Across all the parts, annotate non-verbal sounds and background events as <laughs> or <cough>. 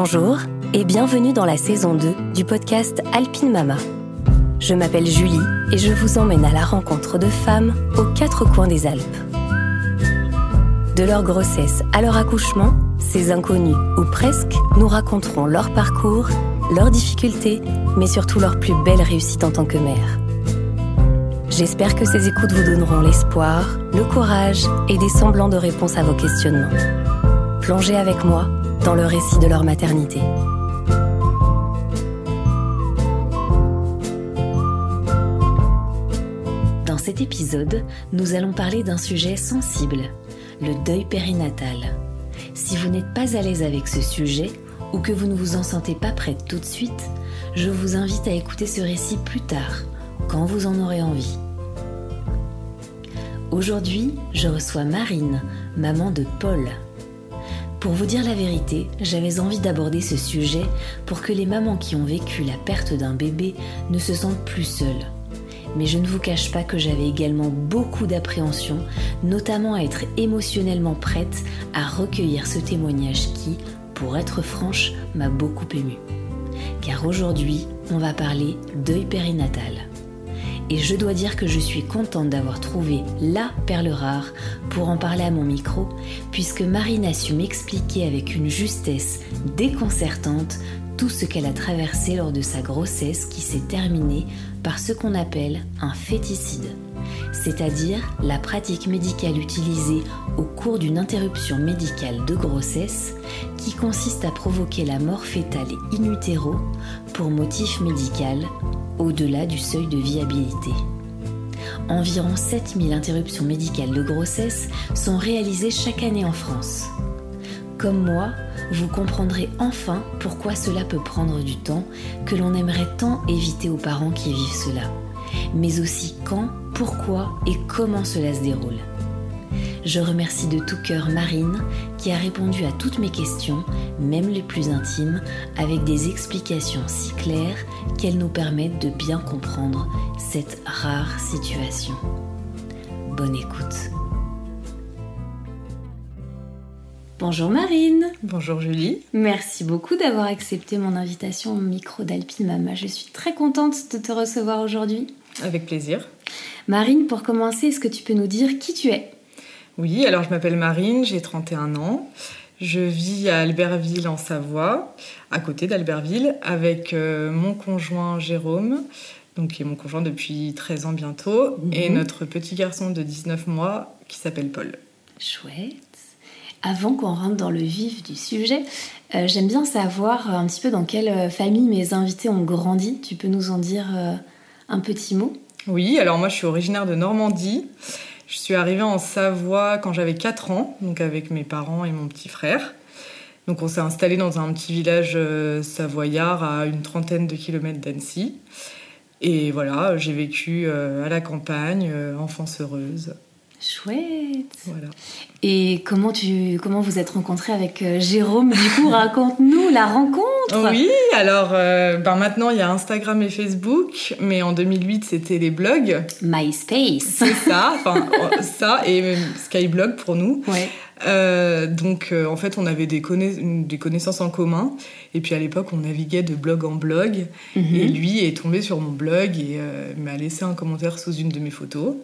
Bonjour et bienvenue dans la saison 2 du podcast Alpine Mama. Je m'appelle Julie et je vous emmène à la rencontre de femmes aux quatre coins des Alpes. De leur grossesse à leur accouchement, ces inconnus, ou presque, nous raconteront leur parcours, leurs difficultés, mais surtout leur plus belle réussite en tant que mère. J'espère que ces écoutes vous donneront l'espoir, le courage et des semblants de réponses à vos questionnements. Plongez avec moi dans le récit de leur maternité. Dans cet épisode, nous allons parler d'un sujet sensible, le deuil périnatal. Si vous n'êtes pas à l'aise avec ce sujet ou que vous ne vous en sentez pas prête tout de suite, je vous invite à écouter ce récit plus tard, quand vous en aurez envie. Aujourd'hui, je reçois Marine, maman de Paul. Pour vous dire la vérité, j'avais envie d'aborder ce sujet pour que les mamans qui ont vécu la perte d'un bébé ne se sentent plus seules. Mais je ne vous cache pas que j'avais également beaucoup d'appréhension, notamment à être émotionnellement prête à recueillir ce témoignage qui, pour être franche, m'a beaucoup émue. Car aujourd'hui, on va parler deuil périnatal. Et je dois dire que je suis contente d'avoir trouvé la perle rare pour en parler à mon micro, puisque Marine a su m'expliquer avec une justesse déconcertante tout ce qu'elle a traversé lors de sa grossesse qui s'est terminée par ce qu'on appelle un féticide, c'est-à-dire la pratique médicale utilisée au cours d'une interruption médicale de grossesse qui consiste à provoquer la mort fétale in utero pour motif médical au-delà du seuil de viabilité. Environ 7000 interruptions médicales de grossesse sont réalisées chaque année en France. Comme moi, vous comprendrez enfin pourquoi cela peut prendre du temps que l'on aimerait tant éviter aux parents qui vivent cela, mais aussi quand, pourquoi et comment cela se déroule. Je remercie de tout cœur Marine qui a répondu à toutes mes questions, même les plus intimes, avec des explications si claires qu'elles nous permettent de bien comprendre cette rare situation. Bonne écoute. Bonjour Marine. Bonjour Julie. Merci beaucoup d'avoir accepté mon invitation au micro d'Alpine Mama. Je suis très contente de te recevoir aujourd'hui. Avec plaisir. Marine, pour commencer, est-ce que tu peux nous dire qui tu es? Oui, alors je m'appelle Marine, j'ai 31 ans. Je vis à Albertville en Savoie, à côté d'Albertville, avec euh, mon conjoint Jérôme, donc qui est mon conjoint depuis 13 ans bientôt, Mhm. et notre petit garçon de 19 mois qui s'appelle Paul. Chouette. Avant qu'on rentre dans le vif du sujet, euh, j'aime bien savoir un petit peu dans quelle euh, famille mes invités ont grandi. Tu peux nous en dire euh, un petit mot? Oui, alors moi je suis originaire de Normandie. Je suis arrivée en Savoie quand j'avais 4 ans, donc avec mes parents et mon petit frère. Donc on s'est installé dans un petit village euh, savoyard à une trentaine de kilomètres d'Annecy. Et voilà, j'ai vécu euh, à la campagne, euh, enfance heureuse. Chouette. Voilà. Et comment tu comment vous êtes rencontrés avec euh, Jérôme? Du coup, raconte-nous la rencontre. Oui, alors euh, ben maintenant il y a Instagram et Facebook, mais en 2008 c'était les blogs. MySpace. C'est ça, enfin euh, ça et Skyblog pour nous. Ouais. Euh, donc euh, en fait on avait des, conna- des connaissances en commun et puis à l'époque on naviguait de blog en blog Mhm. et lui est tombé sur mon blog et euh, m'a laissé un commentaire sous une de mes photos.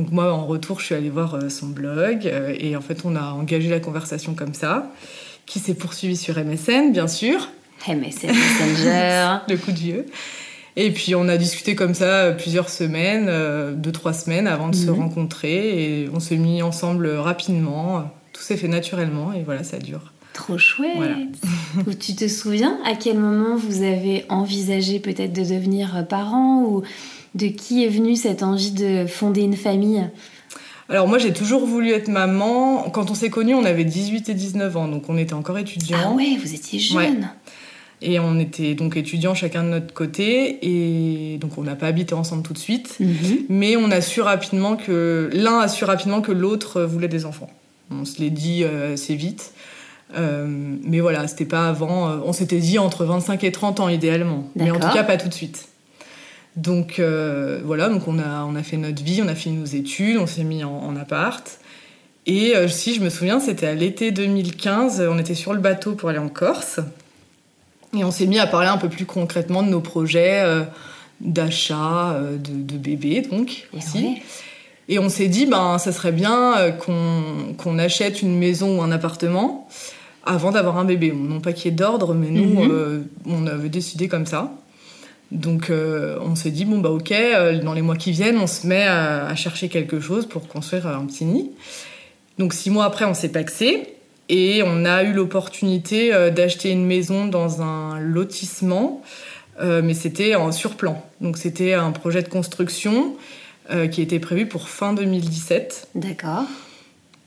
Donc moi en retour je suis allée voir euh, son blog euh, et en fait on a engagé la conversation comme ça qui s'est poursuivie sur MSN bien sûr, MSN Messenger. <laughs> le coup de vieux. Et puis on a discuté comme ça euh, plusieurs semaines, deux trois semaines avant de se Mhm. rencontrer et on s'est mis ensemble rapidement. Tout s'est fait naturellement et voilà ça dure. Trop chouette. Voilà. <laughs> Tu te souviens à quel moment vous avez envisagé peut-être de devenir parent ou de qui est venue cette envie de fonder une famille Alors moi j'ai toujours voulu être maman. Quand on s'est connus on avait 18 et 19 ans donc on était encore étudiants. Ah ouais, vous étiez jeune. Ouais. Et on était donc étudiants chacun de notre côté et donc on n'a pas habité ensemble tout de suite. Mhm. Mais on a su rapidement que l'un a su rapidement que l'autre voulait des enfants. On se l'est dit euh, assez vite. Euh, mais voilà, c'était pas avant. euh, on s'était dit entre 25 et 30 ans idéalement. Mais en tout cas pas tout de suite. Donc euh, voilà, donc on a, on a fait notre vie, on a fini nos études, on s'est mis en, en appart. Et euh, si je me souviens, c'était à l'été 2015, on était sur le bateau pour aller en Corse. Et on s'est mis à parler un peu plus concrètement de nos projets d'achat de, de, bébés, donc aussi. Et on s'est dit, ben, ça serait bien qu'on achète une maison ou un appartement avant d'avoir un bébé. Non pas qu'il y ait d'ordre, mais nous, mhm. on avait décidé comme ça. Donc euh, on s'est dit, bon bah ok, euh, dans les mois qui viennent, on se met à, chercher quelque chose pour construire un petit nid. Donc six mois après, on s'est paxé et on a eu l'opportunité euh, d'acheter une maison dans un lotissement, mais c'était en surplan. Donc c'était un projet de construction qui était prévu pour fin 2017. D'accord.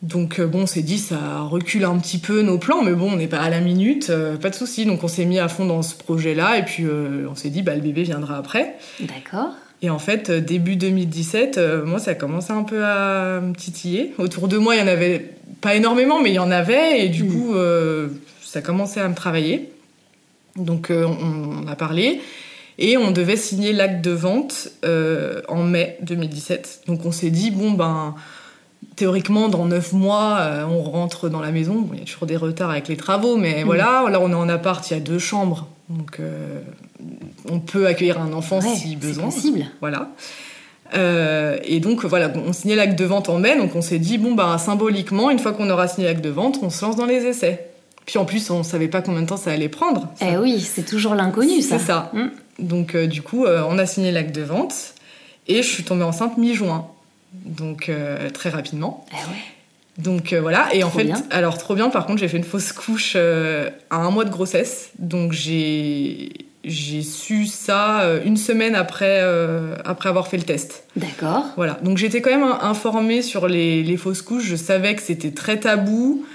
Donc euh, bon, on s'est dit ça recule un petit peu nos plans, mais bon, on n'est pas à la minute, euh, pas de souci. Donc on s'est mis à fond dans ce projet-là et puis euh, on s'est dit bah le bébé viendra après. D'accord. Et en fait, début 2017, moi ça a commencé un peu à me titiller. Autour de moi, il y en avait pas énormément, mais il y en avait et du mm. coup ça a commencé à me travailler. Donc on, a parlé et on devait signer l'acte de vente en mai 2017. Donc on s'est dit bon ben théoriquement, dans neuf mois, euh, on rentre dans la maison. il y a toujours des retards avec les travaux, mais mm. voilà. Là, on est en appart, il y a deux chambres. Donc, euh, on peut accueillir un enfant si besoin. C'est possible. Voilà. Euh, et donc, voilà, on signait l'acte de vente en mai. Donc, on s'est dit, bon, bah, symboliquement, une fois qu'on aura signé l'acte de vente, on se lance dans les essais. Puis en plus, on savait pas combien de temps ça allait prendre. Eh oui, c'est toujours l'inconnu, ça. C'est ça. Mm. Donc, du coup, on a signé l'acte de vente. Et je suis tombée enceinte mi-juin donc euh, très rapidement. Ah ouais. Donc euh, voilà, et en fait, alors trop bien, par contre, j'ai fait une fausse couche euh, à un mois de grossesse, donc j'ai j'ai su ça une semaine après, après avoir fait le test. D'accord. Voilà, donc j'étais quand même informée sur les, les, fausses couches, je savais que c'était très tabou,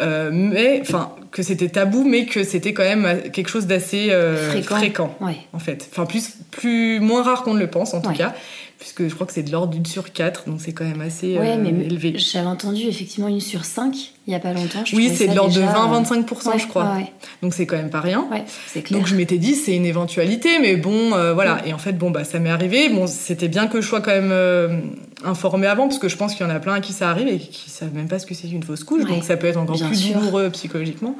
mais enfin que c'était tabou, mais que c'était quand même quelque chose d'assez fréquent, fréquent en fait. Enfin plus, plus moins rare qu'on ne le pense en tout cas puisque je crois que c'est de l'ordre d'une sur quatre, donc c'est quand même assez ouais, mais euh, élevé. J'avais entendu effectivement une sur cinq il n'y a pas longtemps. oui, c'est de l'ordre de 20-25%, je crois. donc c'est quand même pas rien. Clair. Donc je m'étais dit, c'est une éventualité, mais bon, euh, voilà. Et en fait, bon, bah, ça m'est arrivé. Bon, c'était bien que je sois quand même euh, informée avant, parce que je pense qu'il y en a plein à qui ça arrive et qui savent même pas ce que c'est une fausse couche, donc ça peut être encore plus douloureux psychologiquement.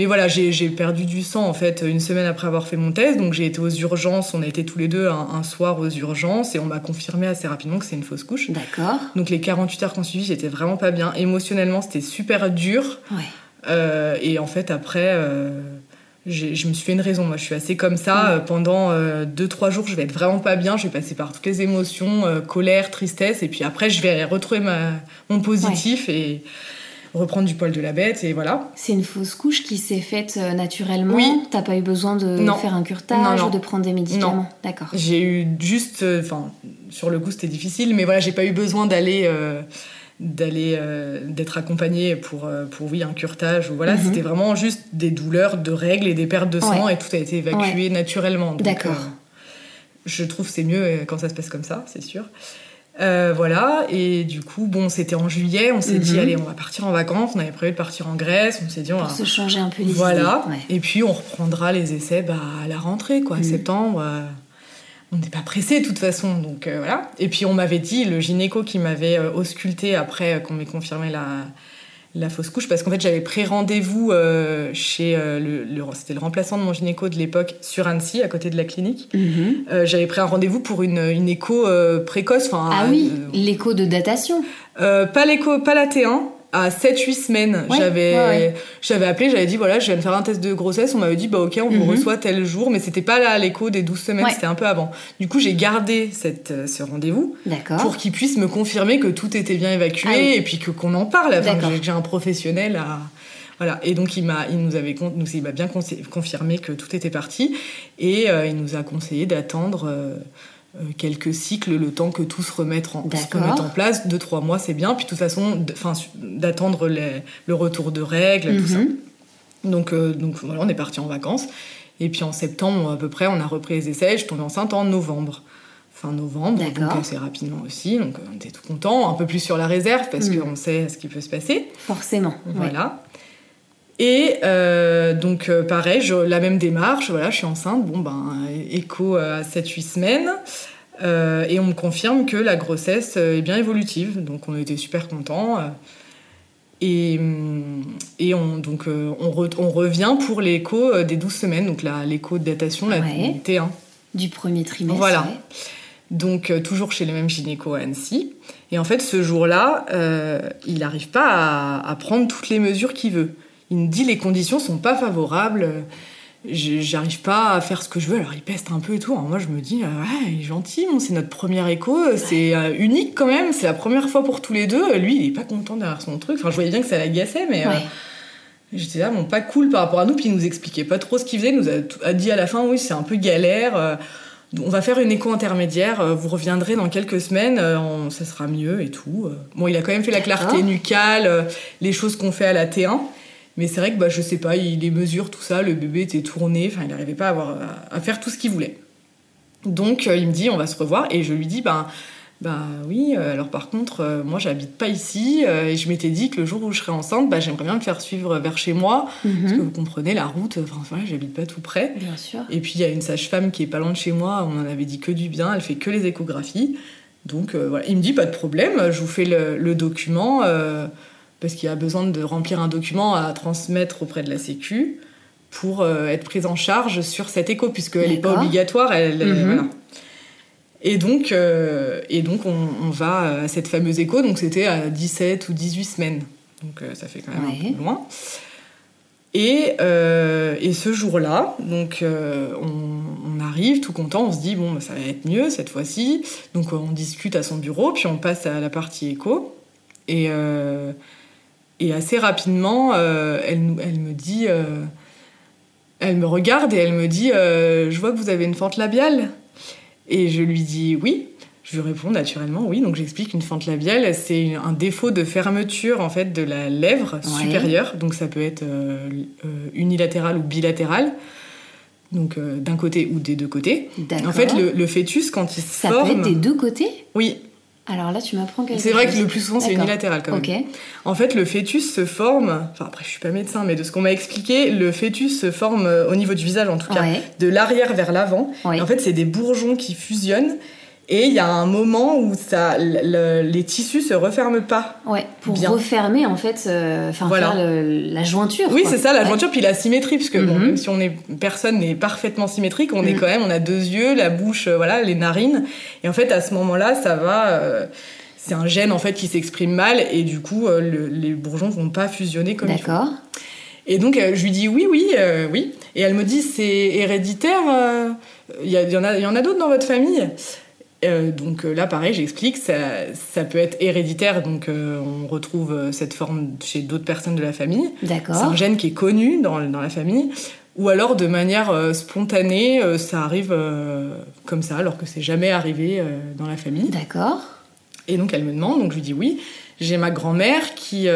Mais voilà, j'ai perdu du sang en fait une semaine après avoir fait mon test, donc j'ai été aux urgences. On a été tous les deux un, soir aux urgences et on m'a confirmé assez rapidement que c'est une fausse couche. D'accord. Donc les 48 heures qu'on suivi, j'étais vraiment pas bien. Émotionnellement, c'était super dur. Ouais. Euh, et en fait, après. Euh, je me suis fait une raison. Moi, je suis assez comme ça. Euh, pendant 2-3 jours, je vais être vraiment pas bien. Je vais passer par toutes les émotions, colère, tristesse. Et puis après, je vais retrouver ma, mon positif. Et, reprendre du poil de la bête et voilà. C'est une fausse couche qui s'est faite euh, naturellement. Oui. T'as pas eu besoin de faire un curtage ou de prendre des médicaments. D'accord. J'ai eu juste, euh, enfin, sur le coup c'était difficile, mais voilà, j'ai pas eu besoin d'aller. Euh, d'aller d'être accompagnée pour pour oui un curtage ou voilà mhm. c'était vraiment juste des douleurs de règles et des pertes de sang et tout a été évacué naturellement d'accord je trouve c'est mieux quand ça se passe comme ça c'est sûr euh, voilà, et du coup, bon, c'était en juillet, on s'est dit, mhm. allez, on va partir en vacances, on avait prévu de partir en Grèce, on s'est dit, on va... se changer un peu les Voilà, et puis on reprendra les essais bah, à la rentrée, quoi, mhm. septembre. Euh, on n'est pas pressé de toute façon, donc euh, voilà. Et puis on m'avait dit, le gynéco qui m'avait ausculté après qu'on m'ait confirmé la, la fausse couche parce qu'en fait j'avais pris rendez-vous euh, chez euh, le, c'était le remplaçant de mon gynéco de l'époque sur Annecy à côté de la clinique mhm. euh, j'avais pris un rendez-vous pour une, une écho précoce enfin ah oui l'écho de datation pas l'écho pas la T1 à 7-8 semaines, j'avais j'avais appelé, j'avais dit voilà, je viens de faire un test de grossesse, on m'avait dit bah ok, on vous mhm. reçoit tel jour, mais c'était pas là l'écho des 12 semaines, c'était un peu avant. Du coup, j'ai gardé cette, euh, ce rendez-vous pour qu'il puisse me confirmer que tout était bien évacué ah et puis que qu'on en parle. Enfin, j'ai un professionnel à voilà. Et donc il m'a, il nous avait, nous, il m'a bien confirmé que tout était parti et euh, il nous a conseillé d'attendre. Euh, quelques cycles, le temps que tout se remette en, en place. Deux, trois mois, c'est bien. Puis de toute façon, d'attendre le retour de règles, tout ça. Mhm. Donc, euh, donc voilà, on est parti en vacances. Et puis en septembre, à peu près, on a repris les essais. Je tombée enceinte en novembre. Fin novembre, donc assez rapidement aussi. Donc on était tout content, un peu plus sur la réserve parce mhm. qu'on sait ce qui peut se passer. Forcément. Voilà. Et euh, donc euh, pareil, la même démarche, voilà, je suis enceinte, bon ben écho à 7-8 semaines, euh, et on me confirme que la grossesse est bien évolutive, donc on était super contents. Et, Et on, donc, on, on, revient pour l'écho des 12 semaines, donc l'écho de datation, la T1. Du premier trimestre. Voilà. Donc, toujours chez le même gynéco à Annecy. Et en fait, ce jour-là, il n'arrive pas à, à, prendre toutes les mesures qu'il veut. Il me dit les conditions sont pas favorables j'arrive pas à faire ce que je veux. Alors il peste un peu et tout. Alors moi je me dis, euh, ouais, il est gentil, c'est notre premier écho, c'est euh, unique quand même, c'est la première fois pour tous les deux. Lui il est pas content derrière son truc. Enfin je voyais bien que ça l'agaçait, mais euh, j'étais là, bon, pas cool par rapport à nous. Puis il nous expliquait pas trop ce qu'il faisait. Il nous a, dit à la fin, oui, c'est un peu galère. on va faire une écho intermédiaire, vous reviendrez dans quelques semaines, ça sera mieux et tout. Bon, il a quand même fait la clarté nucale, les choses qu'on fait à la T1. Mais c'est vrai que bah, je sais pas, il les mesure, tout ça, le bébé était tourné, enfin il n'arrivait pas à, avoir, à, faire tout ce qu'il voulait. Donc euh, il me dit on va se revoir et je lui dis ben bah oui, euh, alors par contre, euh, moi j'habite pas ici et je m'étais dit que le jour où je serais enceinte, bah, j'aimerais bien me faire suivre vers chez moi, parce que mhm. vous comprenez, la route, enfin voilà, j'habite pas tout près. Bien sûr. Et puis il y a une sage-femme qui est pas loin de chez moi, on en avait dit que du bien, elle fait que les échographies. Donc voilà, il me dit pas de problème, je vous fais le, le document parce qu'il y a besoin de remplir un document à transmettre auprès de la Sécu pour euh, être prise en charge sur cette écho, puisqu'elle n'est pas obligatoire. Elle, mhm. Et donc, euh, et donc on, va à cette fameuse écho, donc c'était à 17 ou 18 semaines. Donc euh, ça fait quand même un peu loin. Et, et ce jour-là, donc on, arrive tout content, on se dit bon bah, ça va être mieux cette fois-ci. Donc on discute à son bureau, puis on passe à la partie écho. Et, et assez rapidement, euh, elle, elle, me dit, euh, elle me regarde et elle me dit, euh, je vois que vous avez une fente labiale. Et je lui dis oui. Je lui réponds naturellement oui. Donc j'explique une fente labiale, c'est un défaut de fermeture en fait de la lèvre supérieure. Donc ça peut être unilatéral ou bilatéral. Donc d'un côté ou des deux côtés. En fait, le, fœtus quand il se forme. Ça peut être des deux côtés? Oui. Alors là, tu m'apprends quelque chose. C'est vrai que le plus souvent, c'est unilatéral quand même. En fait, le fœtus se forme, enfin après, je suis pas médecin, mais de ce qu'on m'a expliqué, le fœtus se forme euh, au niveau du visage en tout cas, de l'arrière vers l'avant. En fait, c'est des bourgeons qui fusionnent et il y a un moment où ça, les tissus se referment pas. Ouais, pour refermer en fait, euh, faire la jointure. Oui, c'est ça, la jointure puis la symétrie, parce que bon, mhm. même si on est personne n'est parfaitement symétrique, on est mhm. quand même, on a deux yeux, la bouche, euh, voilà, les narines, et en fait à ce moment-là, ça va. Euh, c'est un gène en fait qui s'exprime mal et du coup les bourgeons vont pas fusionner comme il. D'accord. Et donc je lui dis oui, oui, oui. Et elle me dit c'est héréditaire. Il y, y, en a, y en a d'autres dans votre famille? Euh, donc euh, là, pareil, j'explique, ça, ça, peut être héréditaire, donc euh, on retrouve cette forme chez d'autres personnes de la famille. D'accord. C'est un gène qui est connu dans, dans la famille. Ou alors, de manière spontanée, ça arrive comme ça, alors que c'est jamais arrivé dans la famille. D'accord. Et donc, elle me demande, donc je lui dis oui. J'ai ma grand-mère qui,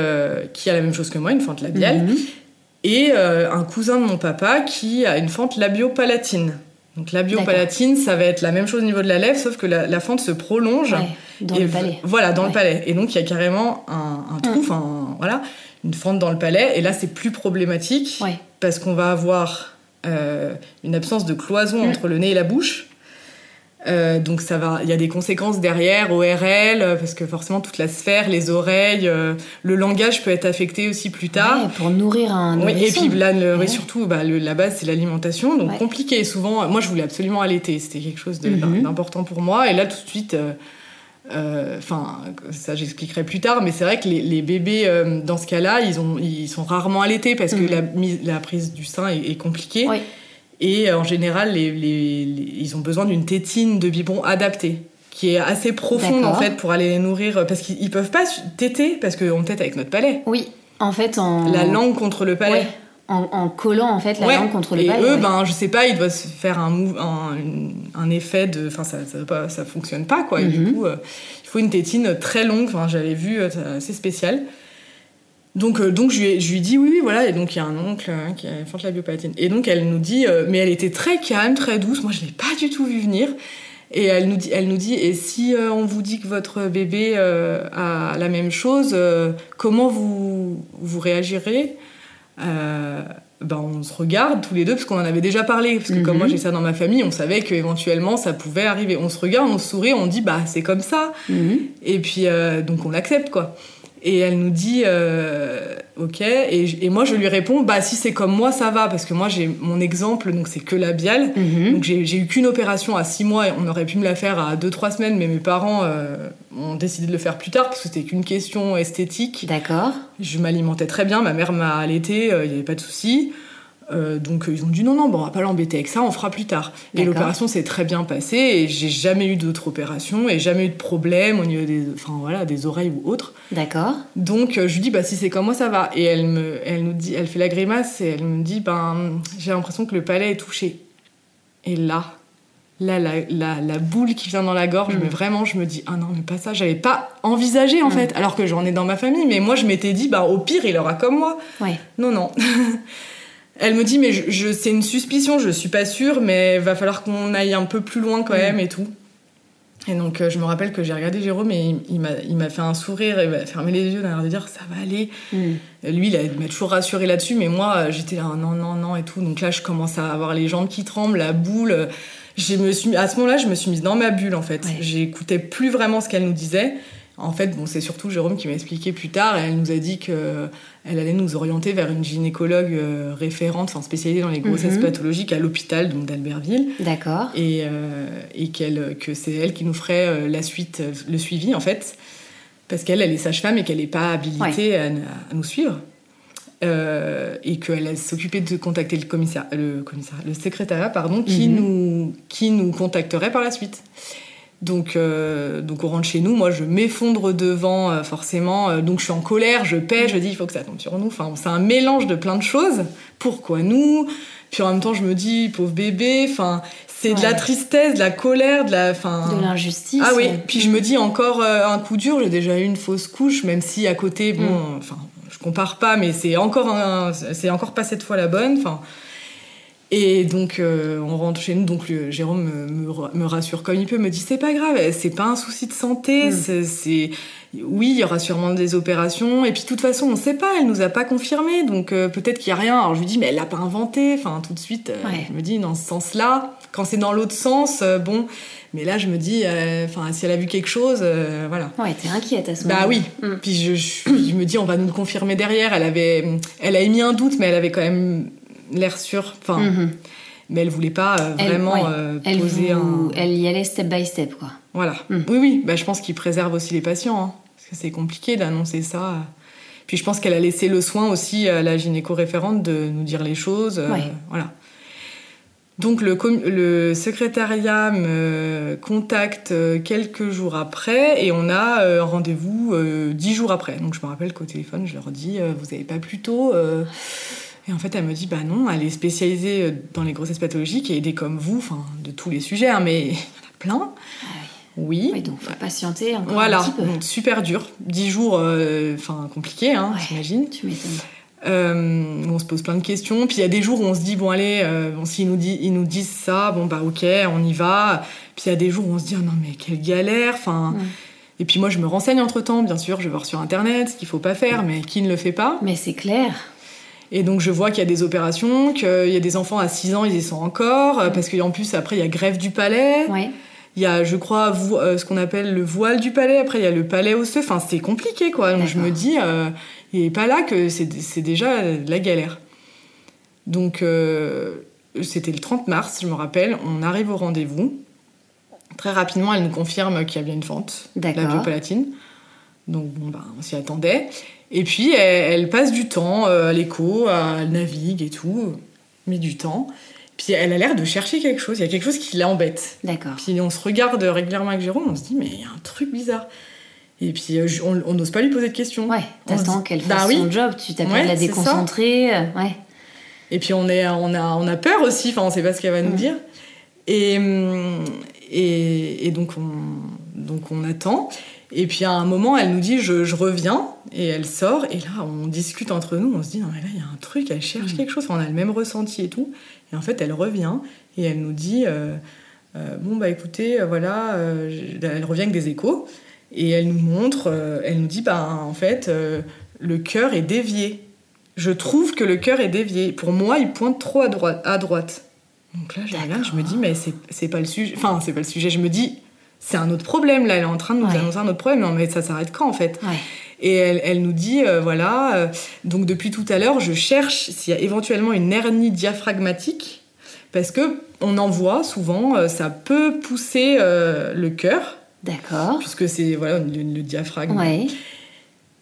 qui a la même chose que moi, une fente labiale, mhm. et un cousin de mon papa qui a une fente labiopalatine. Donc la biopalatine, ça va être la même chose au niveau de la lèvre, sauf que la, fente se prolonge. dans le palais. Voilà, dans le palais. Et donc il y a carrément un, trou, mm. voilà, une fente dans le palais. Et là, c'est plus problématique parce qu'on va avoir euh, une absence de cloison mm. entre le nez et la bouche. Euh, donc ça va, il y a des conséquences derrière, ORL, euh, parce que forcément toute la sphère, les oreilles, euh, le langage peut être affecté aussi plus tard. pour nourrir un. Oui, et puis là, surtout, bah, la base c'est l'alimentation, donc compliqué. Souvent, moi je voulais absolument allaiter, c'était quelque chose mhm. d'important pour moi. Et là tout de suite, enfin ça j'expliquerai plus tard, mais c'est vrai que les, bébés dans ce cas-là, ils ont, ils sont rarement allaités parce que mhm. la, la prise du sein est, est compliquée. Et euh, en général, ils ont besoin d'une tétine de biberon adaptée qui est assez profonde en fait pour aller les nourrir parce qu'ils peuvent pas téter parce qu'on tète avec notre palais. Oui, en fait en la langue contre le palais. En, collant en fait la langue contre le palais. Et eux, ben je sais pas, ils doivent se faire un, un, effet de, enfin ça, ça, ça, fonctionne pas quoi. Et du mhm. coup, euh, il faut une tétine très longue. Enfin j'avais vu, euh, assez spécial. Donc, euh, donc je, lui ai, je lui dis oui, oui, voilà. Et donc, il y a un oncle hein, qui a fait la biopalatine. Et donc, elle nous dit, euh, mais elle était très calme, très douce. Moi, je l'ai pas du tout vu venir. Et elle nous dit, elle nous dit et si euh, on vous dit que votre bébé a la même chose, comment vous, vous réagirez? Ben, on se regarde tous les deux parce qu'on en avait déjà parlé parce que comme moi mhm. j'ai ça dans ma famille on savait qu'éventuellement ça pouvait arriver on se regarde on se sourit on dit bah c'est comme ça mhm. et puis donc on l'accepte quoi et elle nous dit, euh, Ok, et, et, moi je lui réponds, bah si c'est comme moi, ça va, parce que moi j'ai mon exemple, donc c'est que labial. Mhm. Donc j'ai eu qu'une opération à 6 mois, et on aurait pu me la faire à 2-3 semaines, mais mes parents euh, ont décidé de le faire plus tard, parce que c'était qu'une question esthétique. D'accord. Je m'alimentais très bien, ma mère m'a allaité, il n'y avait pas de souci. Euh, donc ils ont dit non non bon on va pas l'embêter avec ça on fera plus tard et l'opération s'est très bien passée et j'ai jamais eu d'autres opérations et jamais eu de problème au niveau des enfin voilà des oreilles ou autres D'accord. donc euh, je lui dis bah si c'est comme moi ça va et elle me elle nous dit elle fait la grimace et elle me dit ben j'ai l'impression que le palais est touché et là là la, la, la boule qui vient dans la gorge Mm. mais vraiment je me dis ah non mais pas ça j'avais pas envisagé en Mm. fait alors que j'en ai dans ma famille mais moi je m'étais dit bah au pire il aura comme moi Ouais. non non <laughs> Elle me dit mais je, je- c'est une suspicion, je suis pas sûre, mais va falloir qu'on aille un peu plus loin quand Mm. même et tout. Et donc euh, je me rappelle que j'ai regardé Jérôme et il, il m'a, fait un sourire, il m'a fermé les yeux, d'un air de dire ça va aller. Hmm. Lui il m'a toujours rassuré là-dessus, mais moi euh, j'étais là non non non et tout. Donc là je commence à avoir les jambes qui tremblent, la boule. Je me suis, à ce moment-là je me suis mise dans ma bulle en fait. Ouais. J'écoutais plus vraiment ce qu'elle nous disait. En fait, bon, c'est surtout Jérôme qui m'a expliqué plus tard. Elle nous a dit que elle allait nous orienter vers une gynécologue euh, référente, enfin spécialisée dans les grossesses Mhm. pathologiques à l'hôpital donc d'Albertville, D'accord. et, euh, et qu'elle, que c'est elle qui nous ferait euh, la suite, euh, le suivi en fait, parce qu'elle, elle est sage-femme et qu'elle n'est pas habilitée à, à nous suivre. Euh, et qu'elle s'occuper de contacter le commissaire, le commissaire, le secrétariat, pardon, qui Mhm. nous, qui nous contacterait par la suite. Donc, euh, donc on rentre chez nous, moi je m'effondre devant euh, forcément, euh, donc je suis en colère, je pêche, je dis il faut que ça tombe sur nous. Enfin, c'est un mélange de plein de choses. Pourquoi nous? Puis en même temps je me dis pauvre bébé. Enfin, c'est de la tristesse, de la colère, de la, enfin. De l'injustice. Ah oui. ouais. Puis je me dis encore un coup dur. J'ai déjà eu une fausse couche, même si à côté, bon, Mm. enfin, je compare pas, mais c'est encore un, c'est encore pas cette fois la bonne. Enfin. Et donc, euh, on rentre chez nous. Donc, le- Jérôme me, me- me rassure comme il peut, me dit c'est pas grave, c'est pas un souci de santé. Mm. c'est- oui, il y aura sûrement des opérations. Et puis, de toute façon, on sait pas. Elle nous a pas confirmé, donc euh, peut-être qu'il y a rien. Alors, je lui dis mais elle l'a pas inventé. Enfin, tout de suite, euh, Ouais. je me dis dans ce sens-là. Quand c'est dans l'autre sens, euh, bon. Mais là, je me dis, enfin, si elle a vu quelque chose, voilà. Ouais, t'es inquiète à ce moment Bah oui. Mm. Puis je, je- je me dis, on va nous le confirmer derrière. Elle avait, elle a émis un doute, mais elle avait quand même l'air sûre. Enfin, Mhm. mais elle voulait pas euh, Elle- vraiment ouais. euh, Elle, poser vous- un. elle y allait step by step, quoi. Voilà. Mm. Oui, oui. Bah, je pense qu'il préserve aussi les patients, hein, parce que c'est compliqué d'annoncer ça. Puis je pense qu'elle a laissé le soin aussi à la gynéco-référente de nous dire les choses. euh. Voilà. Donc le, le secrétariat me contacte quelques jours après et on a un rendez-vous dix jours après. Donc je me rappelle qu'au téléphone, je leur dis Vous avez pas plus tôt Et en fait, elle me dit Bah non, elle est spécialisée euh, dans les grossesses pathologiques et aidée comme vous, enfin de tous les sujets, hein, mais <laughs> il y en a plein. Ah Oui. Oui, donc faut patienter encore un Voilà, petit peu. donc super dur. Dix jours, euh, enfin compliqué, hein, Ouais. j'imagine. Tu m'étonnes. Euh, on se pose plein de questions. Puis il y a des jours où on se dit bon allez, euh, bon, s'ils nous, dit, ils nous disent ça, bon bah ok, on y va. Puis il y a des jours où on se dit ah non mais quelle galère. Enfin. Et puis moi je me renseigne entre temps, bien sûr, je vais voir sur internet ce qu'il faut pas faire, mais qui ne le fait pas. Mais c'est clair. Et donc je vois qu'il y a des opérations, qu'il y a des enfants à 6 ans, ils y sont encore, euh, parce qu'en plus après il y a grève du palais. Ouais. Il y a, je crois, euh, ce qu'on appelle le voile du palais. Après, il y a le palais osseux. Enfin, c'est compliqué, quoi. Donc, je me dis, euh, il n'est pas là que c'est déjà la galère. Donc, euh, c'était le 30 mars, je me rappelle. On arrive au rendez-vous. Très rapidement, elle nous confirme qu'il y a bien une fente, la biopalatine. Donc, bon, bah, on s'y attendait. Et puis, elle, elle passe du temps euh, à l'écho, elle navigue et tout, met du temps. Puis, elle a l'air de chercher quelque chose. Il y a quelque chose qui l'embête. D'accord. Puis on se regarde régulièrement avec Jérôme, on se dit, mais il y a un truc bizarre. Et puis euh, on n'ose pas lui poser de questions. Ouais, t'attends qu'elle fasse Bah oui. son job, tu t'appelles Ouais, la déconcentrer. euh, Ouais. Et puis on, est, on, a, on a peur aussi, enfin on sait pas ce qu'elle va nous Mm. dire. Et, hum, et, et donc, on, donc on attend. Et puis à un moment, elle nous dit je, je reviens. Et elle sort. Et là, on discute entre nous. On se dit non, mais là, il y a un truc, elle cherche Mm. quelque chose. On a le même ressenti et tout. Et en fait, elle revient. Et elle nous dit euh, euh, bon, bah écoutez, euh, voilà. euh, elle revient avec des échos. Et elle nous montre, elle nous dit bah en fait, le cœur est dévié. Je trouve que le cœur est dévié. Pour moi, il pointe trop à droite. À droite. Donc là, je regarde, je me dis, mais c'est pas le sujet. Enfin, c'est pas le sujet. Je me dis, c'est un autre problème. Là, elle est en train de nous Ouais. annoncer un autre problème. Non, mais ça s'arrête quand, en fait Ouais. Et elle, elle nous dit, euh, voilà, euh, donc depuis tout à l'heure, je cherche s'il y a éventuellement une hernie diaphragmatique, parce que on en voit souvent, euh, ça peut pousser le cœur, D'accord. puisque c'est voilà le, le diaphragme. Ouais.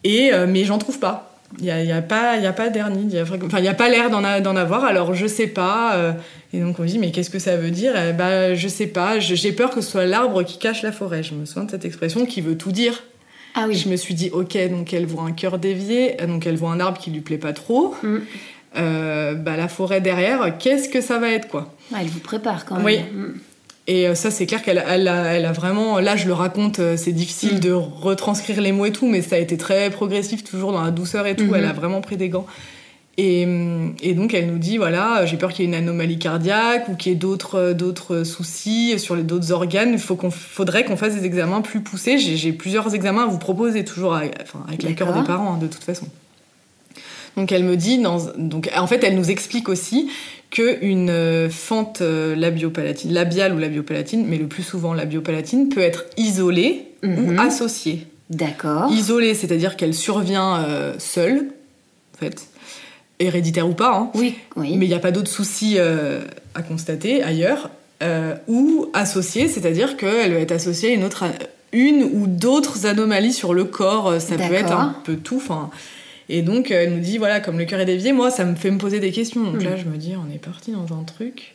Et mais j'en trouve pas. Il y a, y a pas, il y a pas d'hernie diaphragmatique. Enfin, il y a pas l'air d'en avoir. Alors je sais pas. Et donc on dit mais qu'est-ce que ça veut dire? Eh Bah je sais pas. J'ai peur que ce soit l'arbre qui cache la forêt. Je me souviens de cette expression qui veut tout dire. Ah oui. Je me suis dit, ok, donc elle voit un cœur dévié, donc elle voit un arbre qui lui plaît pas trop. Mm. Euh, bah, la forêt derrière, qu'est-ce que ça va être, quoi? Ah, elle vous prépare quand même. Oui. Mm. Et euh, ça, c'est clair qu'elle elle a, elle a vraiment. Là, je le raconte, euh, c'est difficile Mm. de retranscrire les mots et tout, mais ça a été très progressif, toujours dans la douceur et tout. Mhm. Elle a vraiment pris des gants. Et, hum, et donc, elle nous dit voilà, j'ai peur qu'il y ait une anomalie cardiaque ou qu'il y ait d'autres d'autres soucis sur les d'autres organes. Il faut qu'on, faudrait qu'on fasse des examens plus poussés. J'ai, plusieurs examens à vous proposer, toujours avec, enfin, avec l'accord des parents, hein, de toute façon. Donc elle me dit, dans, donc en fait elle nous explique aussi qu'une euh, fente euh, labiopalatine, labiale ou labiopalatine, mais le plus souvent labiopalatine, peut être isolée Mhm. ou associée. D'accord. Isolée, c'est-à-dire qu'elle survient euh, seule, en fait, héréditaire ou pas, hein, Oui, oui. mais il n'y a pas d'autres soucis euh, à constater ailleurs, euh, ou associée, c'est-à-dire qu'elle va être associée à une autre, une ou d'autres anomalies sur le corps, euh, ça peut être un peu tout. Et donc euh, elle nous dit voilà comme le cœur est dévié, moi ça me fait me poser des questions. Donc là je me dis on est parti dans un truc.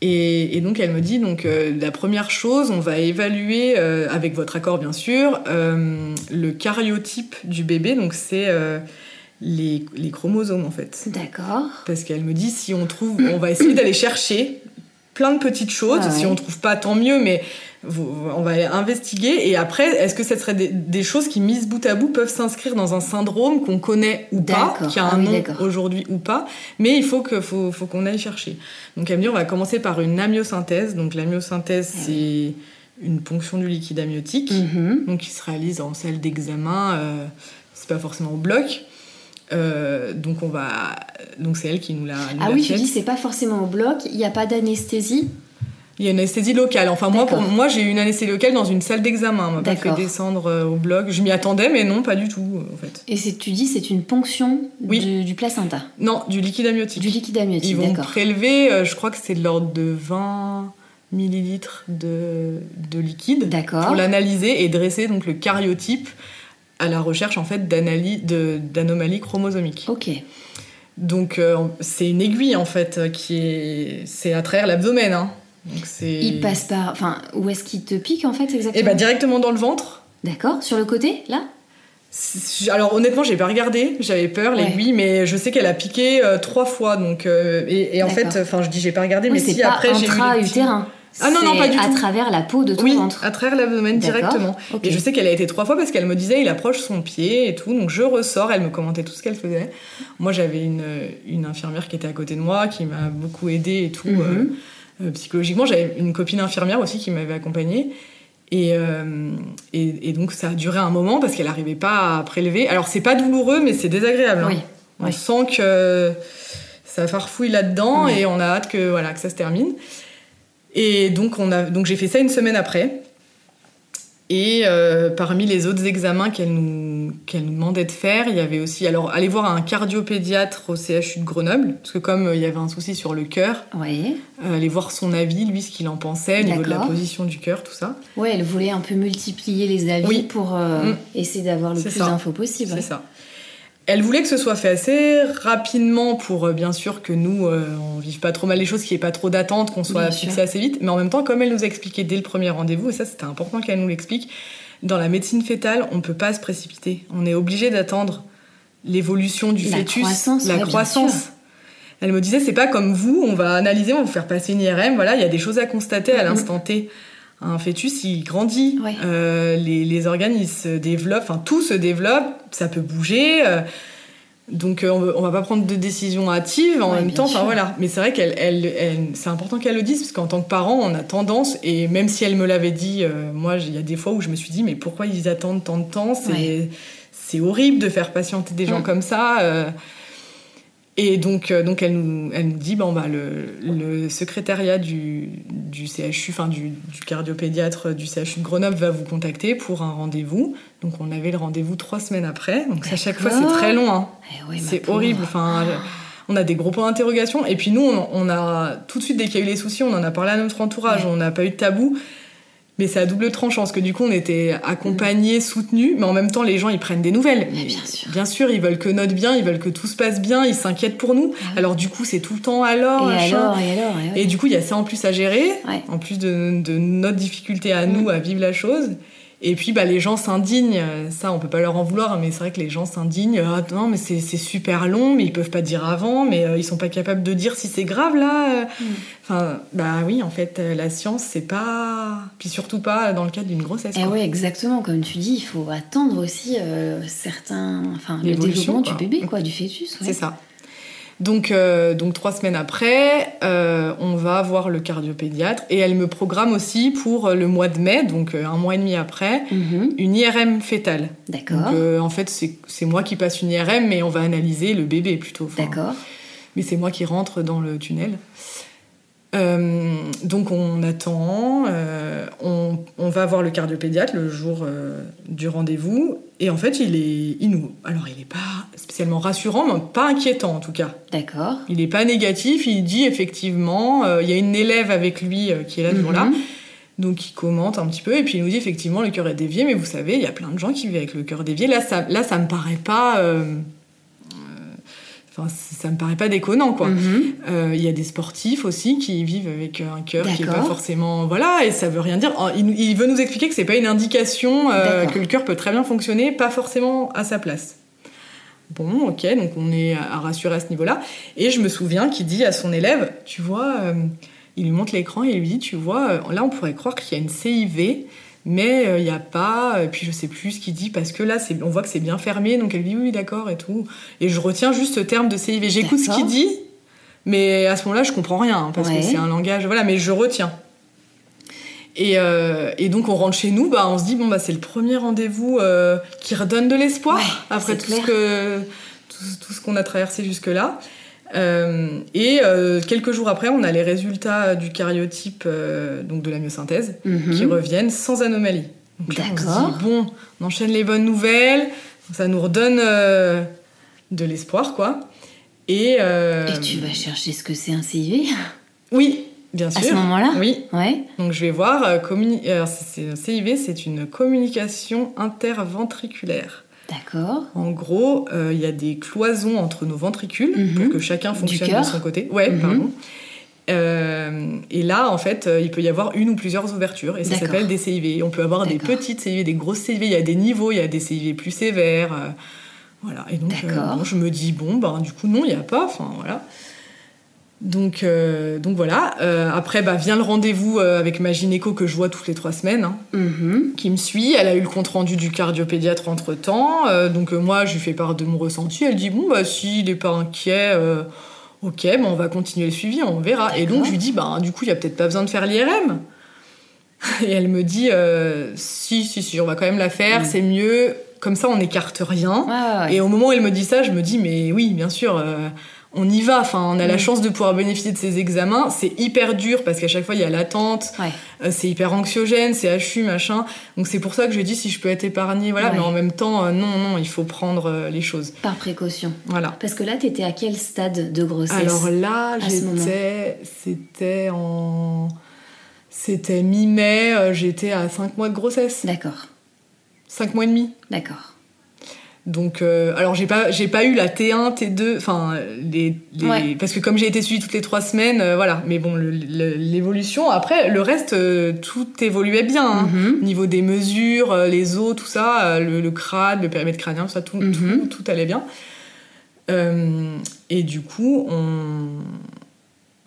Et, et donc elle me dit donc euh, la première chose on va évaluer euh, avec votre accord bien sûr euh, le cariotype du bébé donc c'est euh, les, les chromosomes en fait. D'accord. Parce qu'elle me dit si on trouve, on va essayer d'aller chercher plein de petites choses. Ah Si ouais. on trouve pas, tant mieux, mais on va investiguer. Et après, est-ce que ce serait des, des choses qui, mises bout à bout, peuvent s'inscrire dans un syndrome qu'on connaît ou pas, qui a un Ah oui, nom aujourd'hui ou pas, mais il faut que faut, faut qu'on aille chercher. Donc elle me dit on va commencer par une amyosynthèse. Donc l'amyosynthèse Ah c'est une ponction du liquide amniotique Mhm. donc qui se réalise en salle d'examen. euh, c'est pas forcément au bloc. Euh, donc on va, donc c'est elle qui nous l'a. Ah oui, tu dis c'est pas forcément au bloc, il n'y a pas d'anesthésie. Il y a une anesthésie locale. Enfin moi, pour moi j'ai eu une anesthésie locale dans une salle d'examen. On m'a pas fait descendre euh, au bloc. Je m'y attendais, mais non, pas du tout en fait. Et c'est- tu dis c'est une ponction Oui. du, du placenta, Non, du liquide amniotique. du liquide amniotique, Ils vont d'accord. prélever, euh, je crois que c'est de l'ordre de 20 millilitres de, de liquide D'accord. pour l'analyser et dresser donc le cariotype à la recherche en fait d'anomalies chromosomiques. Ok. Donc euh, c'est une aiguille en fait euh, qui est c'est à travers l'abdomen. Hein. Donc Il passe par. Enfin, où est-ce qu'il te pique en fait exactement? Bah directement dans le ventre. D'accord, sur le côté, là? Alors honnêtement, j'ai pas regardé, j'avais peur Ouais. l'aiguille, mais je sais qu'elle a piqué euh, trois fois, donc euh, et, et en fait, enfin je dis j'ai pas regardé, mais si pas après j'ai eu les petits-. Ah non, non, pas du à tout. travers la peau de ton Oui, ventre. à travers l'abdomen directement. Et je sais qu'elle a été trois fois parce qu'elle me disait il approche son pied et tout, donc je ressors, elle me commentait tout ce qu'elle faisait. Moi j'avais une, une infirmière qui était à côté de moi, qui m'a beaucoup aidée et tout, Mhm. euh, euh, psychologiquement. J'avais une copine infirmière aussi qui m'avait accompagnée. Et, euh, et, et donc ça a duré un moment parce qu'elle n'arrivait pas à prélever. Alors c'est pas douloureux, mais c'est désagréable. hein. Oui. On oui. sent que ça farfouille là-dedans et on a hâte que, voilà, que ça se termine. Et donc, on a, donc j'ai fait ça une semaine après. Et euh, parmi les autres examens qu'elle nous, qu'elle nous demandait de faire, il y avait aussi, alors, aller voir un cardiopédiatre au CHU de Grenoble, parce que comme euh, il y avait un souci sur le cœur, Oui. euh, aller voir son avis, lui, ce qu'il en pensait, au niveau de la position du cœur, tout ça. Ouais, elle voulait un peu multiplier les avis Oui. pour Mm. essayer d'avoir le plus d'infos possible. C'est ça. Elle voulait que ce soit fait assez rapidement pour euh, bien sûr que nous euh, on vive pas trop mal les choses, qu'il n'y ait pas trop d'attente, qu'on soit Bien fixé sûr. assez vite. Mais en même temps, comme elle nous a expliqué dès le premier rendez-vous, et ça c'était important qu'elle nous l'explique, dans la médecine fétale, on peut pas se précipiter. On est obligé d'attendre l'évolution du La fœtus, croissance, la ouais, croissance. Elle me disait c'est pas comme vous, on va analyser, on va vous faire passer une IRM, voilà, il y a des choses à constater à Mhm. l'instant T. Un fœtus, il grandit, Ouais. euh, les, les organes, ils se développent, enfin tout se développe, ça peut bouger. euh, donc euh, on, va- pas prendre de décision hâtive en Ouais, même temps, enfin sûr. voilà. Mais c'est vrai qu'elle, elle, elle- c'est important qu'elle le dise parce qu'en tant que parent, on a tendance et même si elle me l'avait dit, moi il y a des fois où je me suis dit mais pourquoi ils attendent tant de temps? C'est Ouais. c'est horrible de faire patienter des gens Mm. comme ça. Et donc, euh, donc elle, nous, elle nous dit bon, bah, le, le secrétariat du, du CHU, enfin du, du, cardiopédiatre du CHU de Grenoble va vous contacter pour un rendez-vous. Donc on avait le rendez-vous trois semaines après. Donc à chaque fois c'est très long. Hein. Eh oui, c'est horrible. Enfin, on a des gros points d'interrogation. Et puis nous, on, on, a tout de suite dès qu'il y a eu les soucis, on en a parlé à notre entourage. On n'a pas eu de tabou. Mais c'est à double tranchant, parce que du coup, on était accompagnés, soutenus, mais en même temps, les gens, ils prennent des nouvelles. Mais bien sûr. Bien sûr, ils veulent que notre bien, ils veulent que tout se passe bien, ils s'inquiètent pour nous. Ah Alors du coup, c'est tout le temps alors, Et alors, et alors, et, ouais. Et du coup, il y a ça en plus à gérer, Ouais. en plus de, de notre difficulté à nous à vivre la chose. Et puis, bah, les gens s'indignent. Ça, on peut pas leur en vouloir, mais c'est vrai que les gens s'indignent. Ah, non, mais c'est super long, mais ils peuvent pas dire avant, mais euh, ils sont pas capables de dire si c'est grave là. Enfin, bah oui, en fait, euh, la science, c'est pas. Puis surtout pas dans le cadre d'une grossesse. Eh quoi. oui, exactement. Comme tu dis, il faut attendre aussi euh, certains, enfin, le développement du bébé, quoi, du fœtus. ouais. C'est ça. Donc, euh, donc trois semaines après, euh, on va voir le cardiopédiatre et elle me programme aussi pour le mois de mai, donc euh, un mois et demi après, Mhm. une IRM fétale. D'accord. Donc euh, en fait, c'est c'est moi qui passe une IRM, mais on va analyser le bébé plutôt. Enfin, D'accord. Mais c'est moi qui rentre dans le tunnel. Euh, donc on attend, euh, on, on va voir le cardiopédiatre le jour euh, du rendez-vous, et en fait il est, il nous, alors il est pas spécialement rassurant, mais pas inquiétant en tout cas. D'accord. Il est pas négatif, il dit effectivement, il y a une élève avec lui qui est là ce jour-là, Mhm. donc il commente un petit peu et puis il nous dit effectivement le cœur est dévié, mais vous savez, il y a plein de gens qui vivent avec le cœur dévié. Là, ça, là, ça me paraît pas, enfin, ça me paraît pas déconnant quoi. Mhm. Euh, Il y a des sportifs aussi qui vivent avec un cœur qui est pas forcément, voilà, et ça veut rien dire. Il, veut nous expliquer que c'est pas une indication euh, que le cœur peut très bien fonctionner, pas forcément à sa place. Bon, ok, donc on est à rassurer à ce niveau-là. Et je me souviens qu'il dit à son élève, tu vois, euh, il lui montre l'écran et il lui dit, tu vois, euh, là on pourrait croire qu'il y a une CIV, mais euh, il n'y a pas. Et puis je sais plus ce qu'il dit parce que là, on voit que c'est bien fermé, donc elle dit oui, d'accord et tout. Et je retiens juste ce terme de CIV. J'écoute ce qu'il dit, mais à ce moment-là, je comprends rien hein, parce Ouais. que c'est un langage, voilà, mais je retiens. Et, euh, et donc on rentre chez nous, bah, on se dit bon bah c'est le premier rendez-vous euh, qui redonne de l'espoir Ouais, après ce, que, tout ce qu'on a traversé jusque-là. Euh, et euh, quelques jours après, on a les résultats du cariotype euh, donc de la myosynthèse Mhm. qui reviennent sans anomalie. D'accord. bon, on enchaîne les bonnes nouvelles, ça nous redonne de l'espoir quoi. Et, Et tu vas chercher ce que c'est un CIV oui, bien sûr. à ce moment-là Oui, Ouais. donc je vais voir. c'est- CIV, c'est une communication interventriculaire. D'accord. En gros, euh, il y a des cloisons entre nos ventricules Mhm. pour que chacun fonctionne de son côté. Ouais, Mhm. pardon. Euh, et là, en fait, euh, il peut y avoir une ou plusieurs ouvertures et ça s'appelle des CIV. On peut avoir des petites CIV, des grosses CIV. Il y a des niveaux, il y a des CIV plus sévères. voilà. Et donc, bon, je me dis bon, ben du coup non, il n'y a pas. Enfin voilà. Donc, euh, donc voilà. Euh, après, bah, vient le rendez-vous euh, avec ma gynéco que je vois toutes les trois semaines. hein Mhm. qui me suit. Elle a eu le compte rendu du cardiopédiatre entre temps. donc moi, je lui fais part de mon ressenti. Elle dit bon bah s'il n'est pas inquiet, ok, bah, on va continuer le suivi, on verra. Et donc je lui dis bah du coup il y a peut-être pas besoin de faire l'IRM. <laughs> Et elle me dit si si si, on va quand même la faire, Mm. c'est mieux. Comme ça, on n'écarte rien. Ouais. Et au moment où elle me dit ça, je me dis mais oui, bien sûr. On y va, enfin, on a la Mm. chance de pouvoir bénéficier de ces examens. C'est hyper dur parce qu'à chaque fois il y a l'attente, Ouais. euh, c'est hyper anxiogène, c'est HU, machin. Donc c'est pour ça que je dis si je peux être épargnée, voilà. Ouais. Mais en même temps, euh, non, non, il faut prendre euh, les choses. Par précaution. Voilà. Parce que là, t'étais à quel stade de grossesse Alors là, j'étais, c'était en, c'était mi-mai, j'étais à 5 mois de grossesse, D'accord. 5 mois et demi. D'accord. Donc, euh, alors j'ai pas, j'ai pas eu la T1, T2, enfin les, les- Ouais. parce que comme j'ai été suivie toutes les trois semaines, euh, voilà. Mais bon, l'évolution, après le reste, euh, tout évoluait bien. hein. Mhm. Au niveau des mesures, les os, tout ça, le, le crâne, le périmètre crânien, ça, tout, Mhm. tout, tout allait bien. Et du coup, on...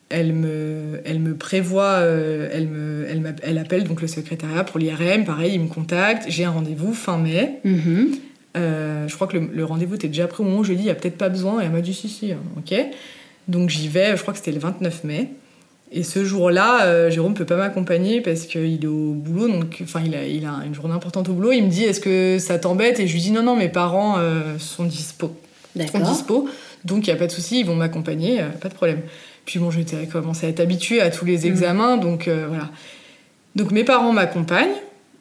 elle, me, elle me prévoit, elle, me, elle appelle donc le secrétariat pour l'IRM, pareil, il me contacte, j'ai un rendez-vous fin mai. Mhm. Euh, je crois que le, le rendez-vous était déjà pris au moment où je lui ai dit, il n'y a peut-être pas besoin, et elle m'a dit si, si, hein, ok. Donc j'y vais, je crois que c'était le 29 mai. Et ce jour-là, euh, Jérôme peut pas m'accompagner parce qu'il est au boulot, donc enfin il a, il a une journée importante au boulot. Il me dit est-ce que ça t'embête? Et je lui dis non non, mes parents euh, sont dispo. sont dispo. Donc, il n'y a pas de souci, ils vont m'accompagner, pas de problème. Puis bon, j'étais commencé à être habituée à tous les mm. examens, donc voilà. Donc, mes parents m'accompagnent.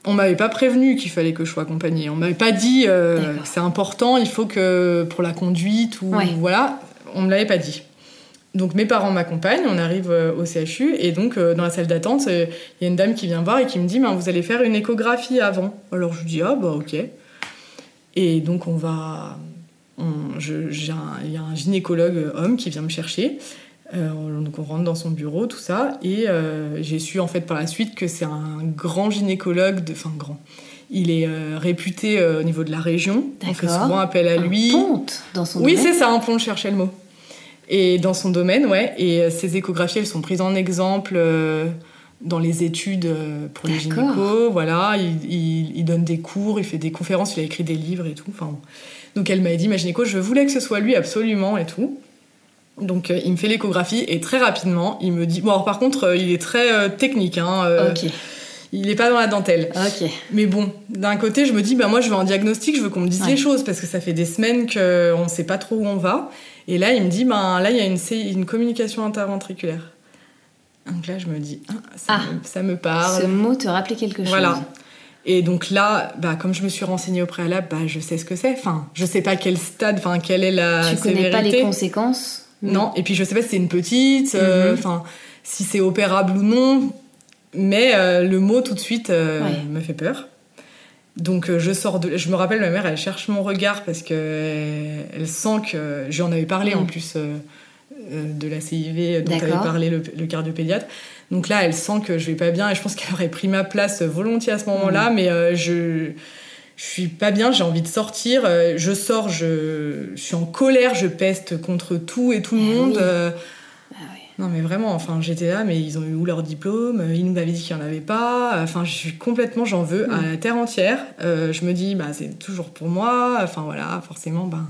On m'avait pas prévenu qu'il fallait que je sois accompagnée. On m'avait pas dit que c'est important, il faut que pour la conduite ou voilà, on me l'avait pas dit. Donc mes parents m'accompagnent, on arrive euh, au CHU et donc euh, dans la salle d'attente, il y a une dame qui vient voir et qui me dit vous allez faire une échographie avant. Alors je dis ah bah ok. Et donc on va, il y a un gynécologue homme qui vient me chercher. Euh, donc on rentre dans son bureau, tout ça, et j'ai su en fait par la suite que c'est un grand gynécologue, de, enfin grand. Il est réputé au niveau de la région. On fait souvent appel à lui. Un ponte dans son Oui, c'est ça, un pont, je cherchais le mot. Et dans son domaine, ouais. Et euh, ces échographies, elles sont prises en exemple euh, dans les études euh, pour les gynécos. Voilà, il, il, donne des cours, il fait des conférences, il a écrit des livres et tout. Enfin, donc elle m'a dit, ma gynéco, je voulais que ce soit lui absolument et tout. Donc il me fait l'échographie et très rapidement, il me dit... Bon, alors par contre, il est très technique. Hein, ok. Il n'est pas dans la dentelle. Ok. Mais bon, d'un côté, je me dis, bah moi, je veux un diagnostic, je veux qu'on me dise les choses, parce que ça fait des semaines qu'on ne sait pas trop où on va. Et là, il me dit, ben là, il y a une, une communication interventriculaire. Donc là, je me dis, ah, ah, ça, me, parle. Ce mot te rappelait quelque chose. Voilà. Et donc là, bah, comme je me suis renseignée au préalable, bah, je sais ce que c'est. Enfin, je sais pas quel stade, enfin, quelle est la tu sévérité. connais pas les conséquences Non. Et puis je sais pas si c'est une petite, euh, mhm. enfin, si c'est opérable ou non. Mais euh, le mot tout de suite euh, me fait peur. Donc je sors de, je me rappelle ma mère, elle cherche mon regard parce que elle, sent que j'en avais parlé en mm. plus de la CIV dont avait parlé le, le, cardiopédiatre. Donc là, elle sent que je vais pas bien et je pense qu'elle aurait pris ma place volontiers à ce moment-là, mm. mais je je suis pas bien, j'ai envie de sortir. Je sors, je, je, suis en colère, je peste contre tout et tout le eh monde. Non, mais vraiment, enfin, j'étais là, mais ils ont eu où leur diplôme? Ils nous avaient dit qu'il n'y en avait pas. Enfin, je suis complètement, j'en veux à mm. la terre entière. Euh, je me dis, bah, c'est toujours pour moi. Enfin, voilà, forcément, ben.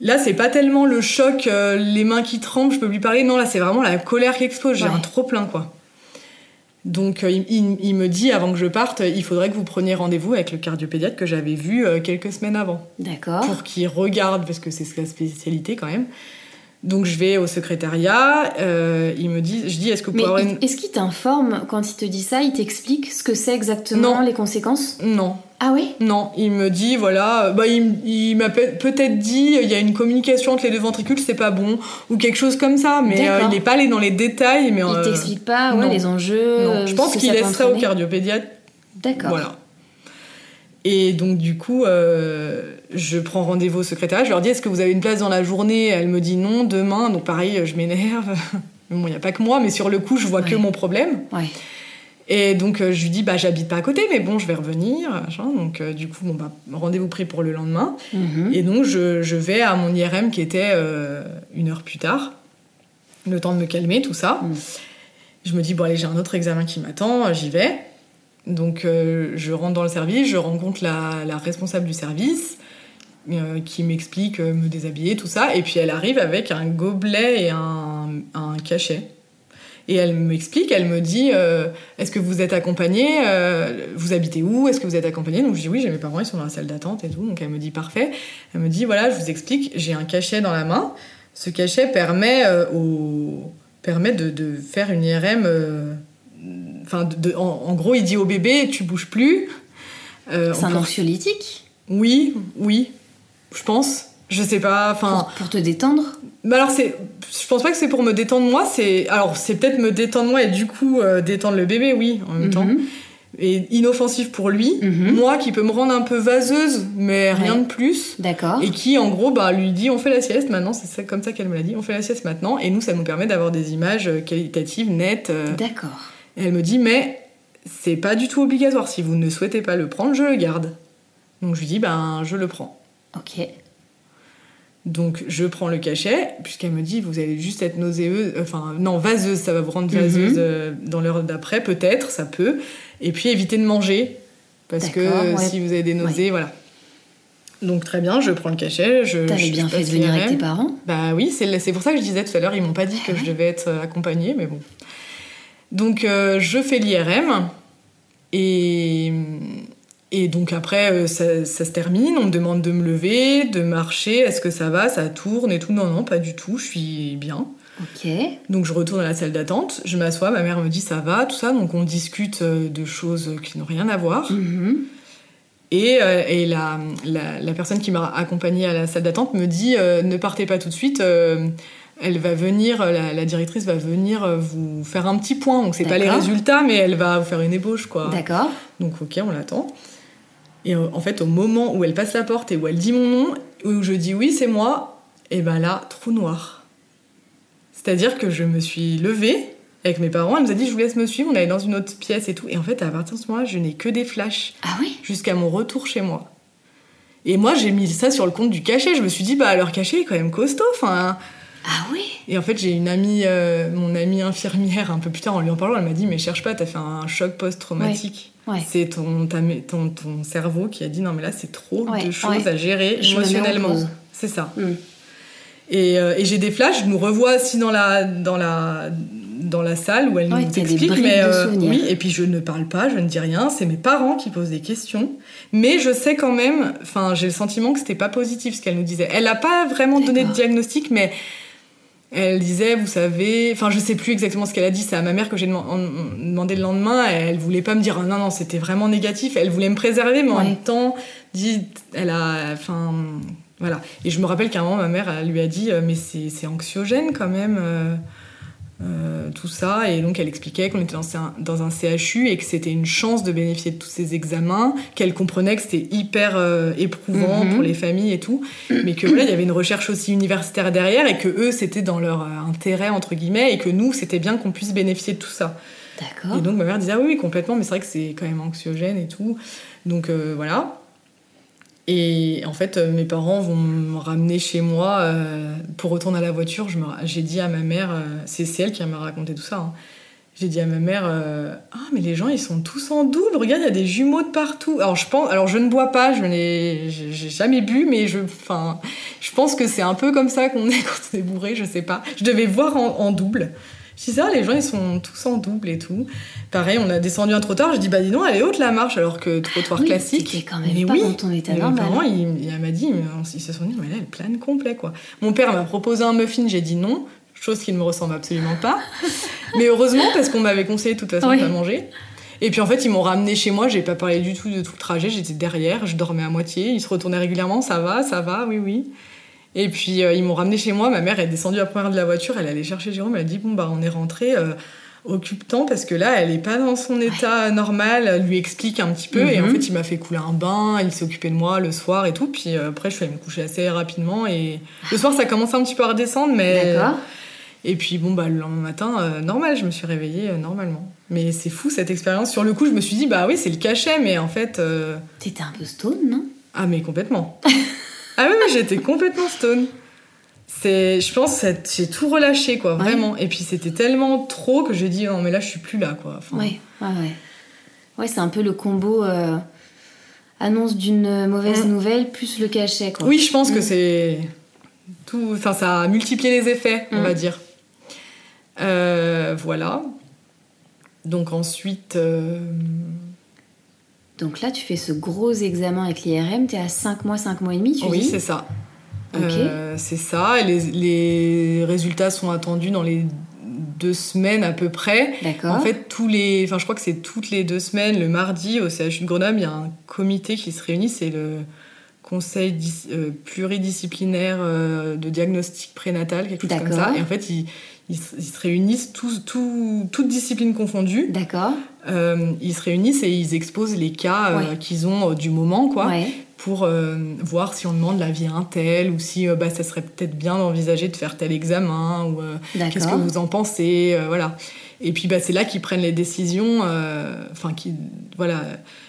Là, c'est pas tellement le choc, euh, les mains qui tremblent, je peux lui parler. Non, là, c'est vraiment la colère qui explose. J'ai un trop plein, quoi. Donc, euh, il, me dit, avant que je parte, il faudrait que vous preniez rendez-vous avec le cardiopédiatre que j'avais vu quelques semaines avant. D'accord. Pour qu'il regarde, parce que c'est sa spécialité quand même donc je vais au secrétariat, euh, il me dit, je dis, est-ce que vous pouvez Est-ce qu'il t'informe quand il te dit ça? Il t'explique ce que c'est exactement, les conséquences? Non. Ah oui? Non, il me dit, voilà, bah, il, m'a peut-être dit, il y a une communication entre les deux ventricules, c'est pas bon, ou quelque chose comme ça, mais euh, il n'est pas allé dans les détails. Mais, il euh, t'explique pas ouais, les enjeux Non, je pense qu'il laisserait au cardiopédiatre. D'accord. Voilà. Et donc, du coup, euh, je prends rendez-vous au secrétaire. Je leur dis Est-ce que vous avez une place dans la journée? Elle me dit non, demain. Donc, pareil, je m'énerve. <laughs> bon, il n'y a pas que moi, mais sur le coup, je vois que mon problème. Et donc, euh, je lui dis Bah, j'habite pas à côté, mais bon, je vais revenir. Donc, euh, du coup, bon, bah, rendez-vous pris pour le lendemain. Mhm. Et donc, je, vais à mon IRM qui était une heure plus tard. Le temps de me calmer, tout ça. Mhm. Je me dis Bon, allez, j'ai un autre examen qui m'attend, j'y vais. Donc euh, je rentre dans le service, je rencontre la, responsable du service euh, qui m'explique euh, me déshabiller, tout ça. Et puis elle arrive avec un gobelet et un, cachet. Et elle m'explique, elle me dit Est-ce que vous êtes accompagné Vous habitez où Est-ce que vous êtes accompagné Donc je dis Oui, j'ai mes parents, ils sont dans la salle d'attente et tout. Donc elle me dit Parfait. Elle me dit Voilà, je vous explique, j'ai un cachet dans la main. Ce cachet permet, au, permet de, de, faire une IRM Enfin, en, gros, il dit au bébé, tu bouges plus. Euh, c'est un anxiolytique? Oui, oui, je pense. Je sais pas, enfin. Pour, te détendre bah alors c'est, je pense pas que c'est pour me détendre moi. C'est alors c'est peut-être me détendre moi et du coup euh, détendre le bébé, oui, en même temps. Mhm. Et inoffensif pour lui, mhm. moi qui peut me rendre un peu vaseuse, mais rien de plus. D'accord. Et qui en gros bah lui dit on fait la sieste maintenant, c'est comme ça qu'elle me l'a dit, on fait la sieste maintenant. Et nous ça nous permet d'avoir des images qualitatives nettes. Euh, D'accord. Elle me dit, mais c'est pas du tout obligatoire. Si vous ne souhaitez pas le prendre, je le garde. Donc je lui dis, ben je le prends. Ok. Donc je prends le cachet, puisqu'elle me dit, vous allez juste être nauséeuse, enfin non, vaseuse, ça va vous rendre vaseuse mhm. euh, dans l'heure d'après, peut-être, ça peut. Et puis éviter de manger, parce que si vous avez des nausées, voilà. Donc très bien, je prends le cachet. Je, T'avais bien fait de venir avec tes parents? Bah oui, c'est pour ça que je disais tout à l'heure, ils m'ont pas dit que je devais être accompagnée, mais bon. Donc euh, je fais l'IRM et, Et donc après, euh, ça, ça se termine, on me demande de me lever, de marcher, est-ce que ça va, ça tourne et tout. Non, non, pas du tout, je suis bien. Ok. Donc je retourne à la salle d'attente, je m'assois, ma mère me dit ça va, tout ça, donc on discute euh, de choses qui n'ont rien à voir. Mhm. Et, euh, et la, la, la personne qui m'a accompagnée à la salle d'attente me dit euh, ne partez pas tout de suite, euh, elle va venir, la, la directrice va venir vous faire un petit point, donc c'est pas les résultats, mais elle va vous faire une ébauche quoi. D'accord. Donc ok, on l'attend. Et euh, en fait, au moment où elle passe la porte et où elle dit mon nom, où je dis oui, c'est moi, et ben là, trou noir. C'est-à-dire que je me suis levée avec mes parents, elle nous a dit je vous laisse me suivre, on allait dans une autre pièce et tout. Et en fait, à partir de ce moment-là, je n'ai que des flashs Ah oui? Jusqu'à mon retour chez moi. Et moi, j'ai mis ça sur le compte du cachet. Je me suis dit, bah, leur cachet est quand même costaud. Enfin, Ah oui et en fait, j'ai une amie, euh, mon amie infirmière, un peu plus tard, en lui en parlant, elle m'a dit, mais cherche pas, t'as fait un choc post-traumatique. Ouais. C'est ton, ton, ton cerveau qui a dit, non, mais là, c'est trop Ouais, de choses à gérer Je émotionnellement. C'est ça. Mm. Et, euh, et j'ai des flashs, je nous revois assis dans la, dans la, dans la salle où elle nous explique. mais euh, oui, et puis je ne parle pas, je ne dis rien. C'est mes parents qui posent des questions. Mais je sais quand même, enfin, j'ai le sentiment que c'était pas positif ce qu'elle nous disait. Elle n'a pas vraiment donné de diagnostic, mais elle disait, vous savez, enfin, je sais plus exactement ce qu'elle a dit. C'est à ma mère que j'ai demandé le lendemain. Elle voulait pas me dire, non, non, c'était vraiment négatif. Elle voulait me préserver, mais en Ouais. même temps, dit, elle a, enfin, voilà. Et je me rappelle qu'à un moment, ma mère elle lui a dit, euh, mais c'est c'est anxiogène quand même. Euh, tout ça. Et donc elle expliquait qu'on était dans un, dans un CHU et que c'était une chance de bénéficier de tous ces examens qu'elle comprenait que c'était hyper euh, éprouvant Mhm. pour les familles et tout. Mais que voilà il y avait une recherche aussi universitaire derrière et que eux c'était dans leur euh, intérêt entre guillemets et que nous c'était bien qu'on puisse bénéficier de tout ça. D'accord. et donc ma mère disait ah oui, oui complètement mais c'est vrai que c'est quand même anxiogène et tout. Donc euh, voilà et en fait euh, mes parents vont me ramener chez moi euh, pour retourner à la voiture. J'ai dit à ma mère euh, c'est elle qui m'a raconté tout ça hein. j'ai dit à ma mère ah mais les gens ils sont tous en double. Regarde il y a des jumeaux de partout. Alors je pense alors je ne bois pas je n'ai jamais bu mais je enfin je pense que c'est un peu comme ça qu'on est <laughs> quand on est bourré je sais pas. Je devais voir en, en double je dis ça, les gens ils sont tous en double et tout. Pareil, on a descendu un trottoir, je dis bah dis donc, elle est haute la marche alors que trottoir Oui, classique. t'étais quand même Mais pas oui. dans ton état Et normal. Mes parents, il, il m'a dit, mais ils se sont dit, mais là, elle plane complet quoi. Mon père m'a proposé un muffin, j'ai dit non, chose qui ne me ressemble absolument pas. <laughs> mais heureusement, parce qu'on m'avait conseillé de toute façon Oui. de pas manger. Et puis en fait, ils m'ont ramené chez moi, j'ai pas parlé du tout de tout le trajet, j'étais derrière, je dormais à moitié, ils se retournaient régulièrement, ça va, ça va, oui, oui. Et puis euh, ils m'ont ramené chez moi, ma mère est descendue à première de la voiture, elle allait chercher Jérôme, elle a dit bon bah on est rentré, euh, occupe-temps parce que là elle est pas dans son état normal, elle lui explique un petit peu et en Mhm. fait il m'a fait couler un bain, il s'est occupé de moi le soir et tout, puis euh, après je suis allée me coucher assez rapidement et le soir ça commençait un petit peu à redescendre mais D'accord. et puis bon bah le lendemain matin euh, normal, je me suis réveillée euh, normalement. Mais c'est fou cette expérience. Sur le coup je me suis dit bah oui c'est le cachet mais en fait euh, T'étais un peu stone, non? Ah mais complètement. <laughs> ah oui, j'étais complètement stone. C'est, je pense, que j'ai tout relâché quoi, Ouais. vraiment. Et puis c'était tellement trop que j'ai dit non mais là je suis plus là quoi. Enfin, Ouais, ouais, ouais. Ouais, c'est un peu le combo euh, annonce d'une mauvaise Mm. nouvelle plus le cachet, quoi. Oui, je pense que Mm. c'est tout. Enfin, ça a multiplié les effets, on Mm. va dire. Euh, voilà. Donc ensuite, euh, Donc là, tu fais ce gros examen avec l'IRM, t'es à 5 mois, 5 mois et demi, tu oui, dis c'est ça. Ok. Euh, c'est ça. Les, les résultats sont attendus dans les deux semaines à peu près. D'accord. En fait, tous les, enfin, je crois que c'est toutes les deux semaines, le mardi au CHU de Grenoble, il y a un comité qui se réunit, c'est le conseil dis- euh, pluridisciplinaire euh, de diagnostic prénatal, quelque chose comme ça. Et en fait, ils, ils se- ils se réunissent tous, tous- toutes disciplines confondues. D'accord. Euh, ils se réunissent et ils exposent les cas euh, Ouais. qu'ils ont euh, du moment, quoi Ouais. pour voir si on demande l'avis à un tel ou si bah, ça serait peut-être bien d'envisager de faire tel examen ou qu'est-ce que vous en pensez voilà et puis bah, c'est là qu'ils prennent les décisions enfin qui voilà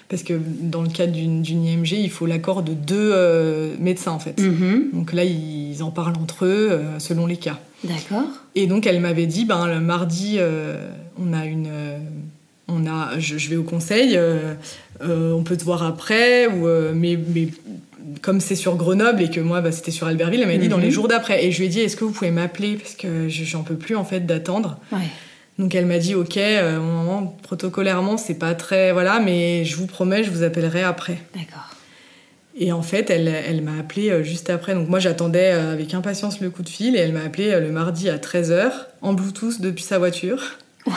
parce que dans le cadre d'une IMG il faut l'accord de deux euh, médecins en fait Mhm. donc là ils en parlent entre eux euh, selon les cas D'accord. et donc elle m'avait dit, ben le mardi, euh, on a une, on a, je, je vais au conseil, on peut te voir après, ou mais, mais comme c'est sur Grenoble et que moi bah, c'était sur Albertville, elle m'a dit dans Mhm. les jours d'après. Et je lui ai dit, est-ce que vous pouvez m'appeler? Parce que je- j'en peux plus en fait d'attendre. Ouais. Donc elle m'a dit ok, euh, moment, protocolairement c'est pas très voilà, mais je vous promets, je vous appellerai après. D'accord. Et en fait, elle, elle m'a appelé euh, juste après. Donc moi j'attendais euh, avec impatience le coup de fil et elle m'a appelé euh, le mardi à 13h en Bluetooth depuis sa voiture. <laughs>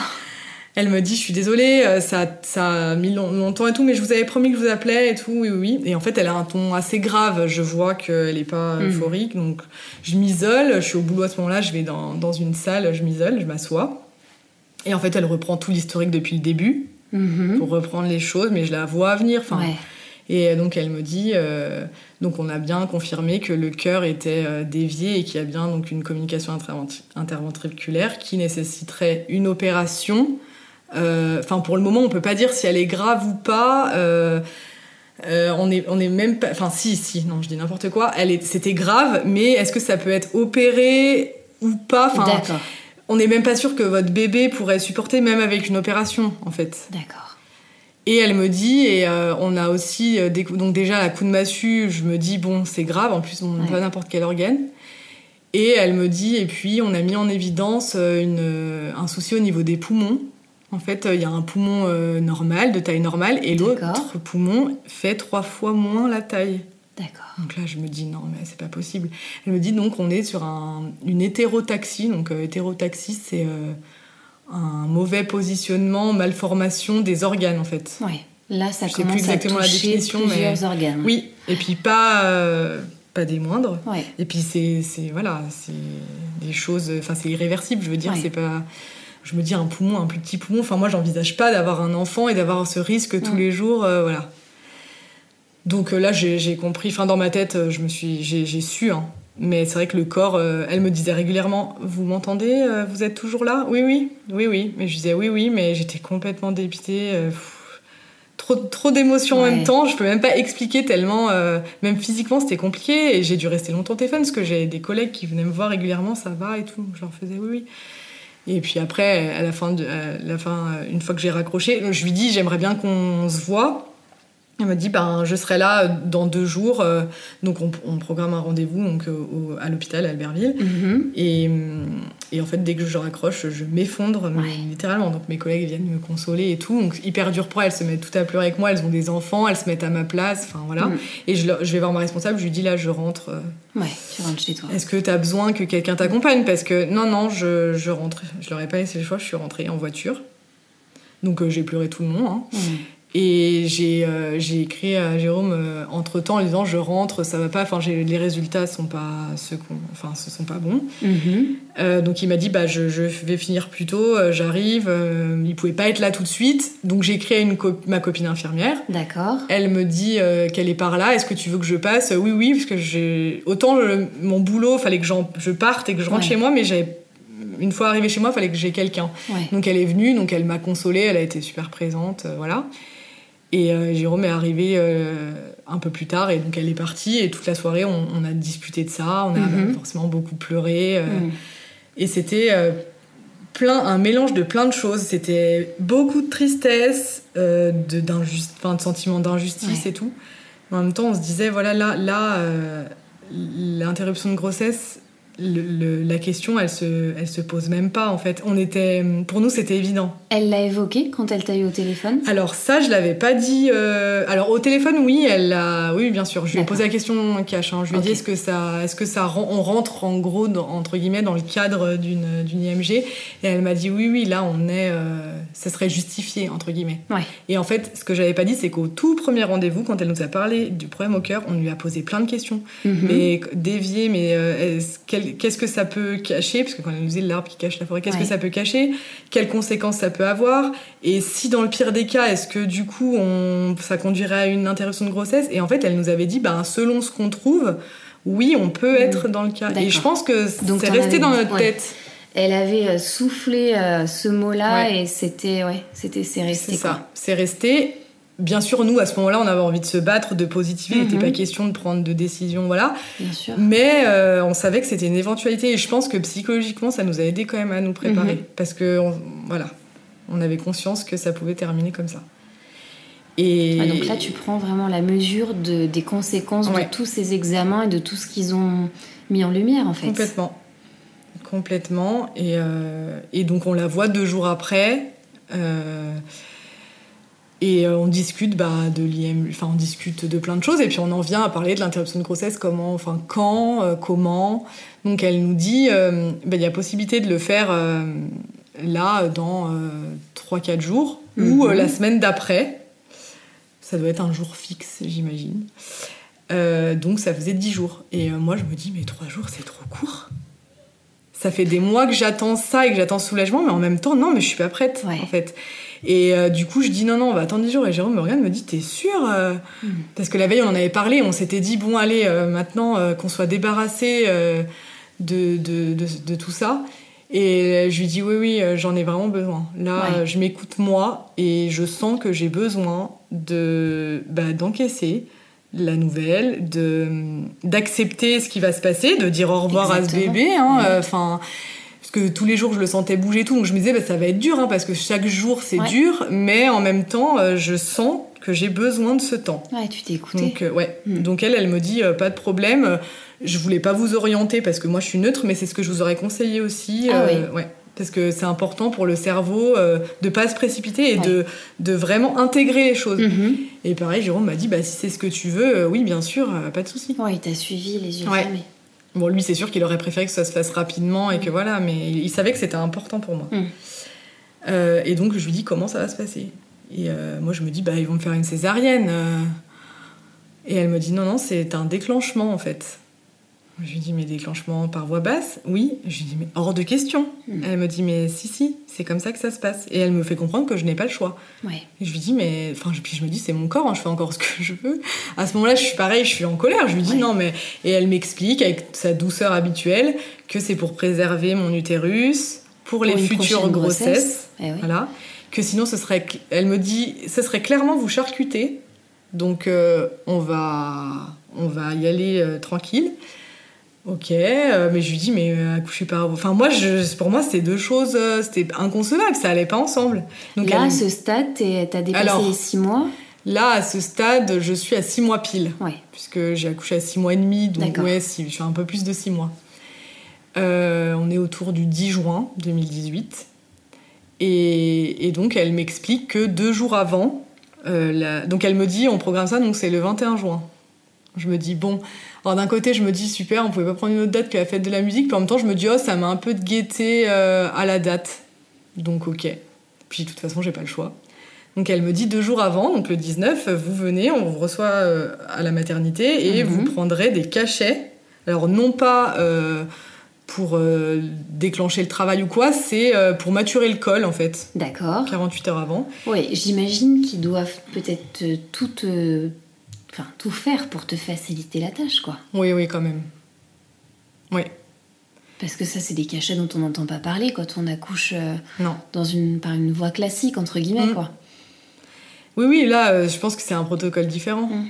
Elle me dit, je suis désolée, ça, ça a mis long- longtemps et tout, mais je vous avais promis que je vous appelais et tout, oui, oui. Et en fait, elle a un ton assez grave. Je vois qu'elle est pas Mhm. euphorique, donc je m'isole. Je suis au boulot à ce moment-là, je vais dans, dans une salle, je m'isole, je m'assois. Et en fait, elle reprend tout l'historique depuis le début Mhm. pour reprendre les choses, mais je la vois venir. Enfin, Ouais. et donc elle me dit, euh, donc on a bien confirmé que le cœur était euh, dévié et qu'il y a bien donc une communication interventriculaire qui nécessiterait une opération. Euh, Enfin pour le moment on peut pas dire si elle est grave ou pas. on est on est même pas. Enfin si si non je dis n'importe quoi. Elle est c'était grave mais est-ce que ça peut être opéré ou pas? D'accord. On n'est même pas sûr que votre bébé pourrait supporter même avec une opération en fait. D'accord. Et elle me dit, et euh, on a aussi, euh, des donc déjà la coup de massue, je me dis, bon, c'est grave, en plus, on n'a Ouais. pas n'importe quel organe. Et elle me dit, et puis on a mis en évidence euh, une, un souci au niveau des poumons. En fait, il y a un poumon euh, normal, de taille normale, et l'autre poumon fait trois fois moins la taille. D'accord. Donc là, je me dis, non, mais c'est pas possible. Elle me dit, donc, on est sur un- une hétérotaxie. Donc, euh, hétérotaxie, c'est euh, un mauvais positionnement, malformation des organes, en fait. Ouais. Là, ça Je sais plus commence à exactement la toucher définition, plusieurs mais- organes. Oui, et puis pas, euh, pas des moindres. Ouais. Et puis c'est, c'est voilà, c'est des choses, enfin c'est irréversible. Je veux dire, Ouais. c'est pas. Je me dis un poumon, un plus petit poumon. Enfin moi, j'envisage pas d'avoir un enfant et d'avoir ce risque tous les jours, euh, voilà. Donc euh, là, j'ai, compris. Enfin dans ma tête, euh, je me suis, j'ai, su. hein. Mais c'est vrai que le corps, euh, elle me disait régulièrement, vous m'entendez Vous êtes toujours là? Oui, oui, oui, oui. Mais je disais oui, oui, mais j'étais complètement dépitée. pff, trop, trop d'émotions en même temps. Je peux même pas expliquer tellement, euh, même physiquement, c'était compliqué. Et j'ai dû rester longtemps au téléphone parce que j'ai des collègues qui venaient me voir régulièrement, ça va et tout. Je leur faisais oui, oui. Et puis après, à la fin, de, à la fin une fois que j'ai raccroché, je lui dis j'aimerais bien qu'on se voit. Elle m'a dit ben je serai là dans deux jours. euh, donc on, on programme un rendez-vous donc euh, au- à l'hôpital à Albertville. Mhm. Et, et en fait, dès que je raccroche, je m'effondre, mais Ouais. littéralement. Donc mes collègues viennent me consoler et tout. Donc hyper dur pour elles, elles se mettent toutes à pleurer avec moi. Elles ont des enfants, elles se mettent à ma place. Enfin voilà. Mm. Et je, vais voir ma responsable, je lui dis là, je rentre. euh, Ouais, tu rentres chez toi. Est-ce que t'as besoin que quelqu'un t'accompagne? Parce que non, non, je, je rentre. Je leur ai pas laissé le choix, je suis rentrée en voiture. Donc euh, j'ai pleuré tout le long. hein. Mhm. Et j'ai euh, écrit à Jérôme entre temps en disant je rentre, ça va pas. Enfin, les résultats sont pas ceux qu'on, enfin, ce sont pas bons. Mhm. Euh, donc il m'a dit bah je, je vais finir plus tôt, euh, j'arrive. euh, il pouvait pas être là tout de suite, donc j'ai écrit à une co- ma copine infirmière. D'accord. Elle me dit euh, qu'elle est par là. Est-ce que tu veux que je passe? Oui oui, parce que j'ai autant mon boulot fallait que je parte et que je rentre Ouais. chez moi, mais j'avais une fois arrivée chez moi, fallait que j'ai quelqu'un. Ouais. Donc elle est venue, donc elle m'a consolée, elle a été super présente, euh, voilà. Et euh, Jérôme est arrivé euh, un peu plus tard et donc elle est partie et toute la soirée on, on a discuté de ça, on a Mhm. forcément beaucoup pleuré euh, Mhm. et c'était plein un mélange de plein de choses. C'était beaucoup de tristesse, de enfin, de sentiments d'injustice Ouais. et tout. En même temps on se disait voilà là là l'interruption de grossesse le- le- la question, elle se, elle se pose même pas en fait. On était, pour nous, c'était évident. Elle l'a évoqué quand elle t'a eu au téléphone? Alors ça, je l'avais pas dit. euh, Alors au téléphone, oui, elle l'a. Oui, bien sûr. Je lui ai posé la question cash. hein. Je lui ai dit est-ce que ça, est-ce que ça, on rentre en gros dans- entre guillemets dans le cadre d'une d'une IMG Et elle m'a dit oui, oui. Là, on est. euh, ça serait justifié entre guillemets. Ouais. Et en fait, ce que j'avais pas dit, c'est qu'au tout premier rendez-vous, quand elle nous a parlé du problème au cœur, on lui a posé plein de questions. Mhm. Mais dévier, mais euh, quel- qu'est-ce que ça peut cacher Parce que quand elle nous disait l'arbre qui cache la forêt, qu'est-ce Ouais. que ça peut cacher Quelles conséquences ça peut avoir Et si dans le pire des cas, est-ce que du coup on, ça conduirait à une interruption de grossesse Et en fait, elle nous avait dit, ben, selon ce qu'on trouve, oui, on peut être dans le cas. Et je pense que c'est resté dans dit- notre ouais. tête. Elle avait euh, soufflé euh, ce mot-là Ouais. et c'était ouais, c'était c'est resté C'est ça, c'est resté. Bien sûr, nous, à ce moment-là, on avait envie de se battre, de positiver. Il n'était Mhm. pas question de prendre de décision, voilà. Bien sûr. Mais euh, on savait que c'était une éventualité et je pense que psychologiquement ça nous a aidé quand même à nous préparer Mhm. parce que on- voilà, on avait conscience que ça pouvait terminer comme ça. Et Ouais, donc là, tu prends vraiment la mesure de, des conséquences Ouais. de tous ces examens et de tout ce qu'ils ont mis en lumière, en fait. complètement, complètement. Et, euh, et, donc on la voit deux jours après. Euh, et on discute bah, de l'IM, enfin on discute de plein de choses et puis on en vient à parler de l'interruption de grossesse, comment, enfin quand, comment. Donc elle nous dit, bah, il y a possibilité de le faire là dans 3-4 jours ou mhm. la semaine d'après. Ça doit être un jour fixe, j'imagine. Euh, donc ça faisait 10 jours. Et euh, moi je me dis, mais 3 jours c'est trop court. Ça fait des mois que j'attends ça et que j'attends soulagement, mais en même temps, non, mais je suis pas prête en fait. Et euh, du coup, je dis non, non, on va attendre 10 jours. Et Jérôme me regarde, me dit, t'es sûr mm. Parce que la veille, on en avait parlé, on s'était dit, bon, allez, maintenant qu'on soit débarrassé de, de, de, tout ça. Et je lui dis, oui, oui, j'en ai vraiment besoin. Là, je m'écoute moi et je sens que j'ai besoin de bah, d'encaisser la nouvelle, de d'accepter ce qui va se passer, de dire au revoir à ce bébé. Hein, euh, que tous les jours je le sentais bouger tout, donc je me disais bah, ça va être dur hein, parce que chaque jour c'est dur, mais en même temps euh, je sens que j'ai besoin de ce temps. Ouais, tu t'es écoutée. Donc euh, ouais, hmm. donc elle, elle me dit pas de problème. Je voulais pas vous orienter parce que moi je suis neutre, mais c'est ce que je vous aurais conseillé aussi. Ah, oui. ouais parce que c'est important pour le cerveau euh, de pas se précipiter et de, de vraiment intégrer les choses. Mhm. Et pareil, Jérôme m'a dit bah, si c'est ce que tu veux, euh, oui, bien sûr, euh, pas de souci. Ouais, il t'a suivi les yeux fermés. Bon, lui, c'est sûr qu'il aurait préféré que ça se fasse rapidement et que mm. voilà, mais il, savait que c'était important pour moi. Mm. et donc, je lui dis comment ça va se passer? Et moi, je me dis bah, ils vont me faire une césarienne. Et elle me dit non, non, c'est un déclenchement en fait. Je lui dis, mais déclenchement par voix basse? Oui. Je lui dis, mais hors de question. Hmm. Elle me dit, mais si, si, c'est comme ça que ça se passe. Et elle me fait comprendre que je n'ai pas le choix. Et je lui dis, mais. Enfin, puis je me dis, c'est mon corps, hein, je fais encore ce que je veux. À ce moment-là, je suis pareil, je suis en colère. Je lui dis, non, mais. Et elle m'explique, avec sa douceur habituelle, que c'est pour préserver mon utérus, pour, les futures grossesses. Eh voilà. Que sinon, ce serait. Elle me dit, ce serait clairement vous charcuter. Donc, euh, on, va, on va y aller euh, tranquille. Ok, euh, mais je lui dis, mais euh, accoucher par. Enfin, moi, je, pour moi, c'était deux choses. Euh, c'était inconcevable, ça allait pas ensemble. Donc, là, à ce stade, t'as dépassé les six mois Là, à ce stade, je suis à six mois pile. Ouais. Puisque j'ai accouché à six mois et demi, donc ouais, si, je suis un peu plus de six mois. on est autour du 10 juin 2018. Et, et donc, elle m'explique que deux jours avant, donc elle me dit, on programme ça, donc c'est le 21 juin. Je me dis, bon, alors d'un côté, je me dis super, on pouvait pas prendre une autre date que la fête de la musique, puis en même temps, je me dis oh, ça m'a un peu de gaieté euh, à la date. Donc ok. Puis de toute façon, j'ai pas le choix. Donc elle me dit deux jours avant, donc le 19, vous venez, on vous reçoit euh, à la maternité et mhm. vous prendrez des cachets. Alors non pas euh, pour déclencher le travail ou quoi, c'est pour maturer le col en fait. D'accord. 48 heures avant. Oui, j'imagine qu'ils doivent peut-être tout enfin, tout faire pour te faciliter la tâche, quoi. Oui, oui, quand même. Oui. Parce que ça, c'est des cachets dont on n'entend pas parler quand on accouche euh, non. Dans une, par une voie classique, entre guillemets, mm. quoi. Oui, oui, là, euh, je pense que c'est un protocole différent. Mm.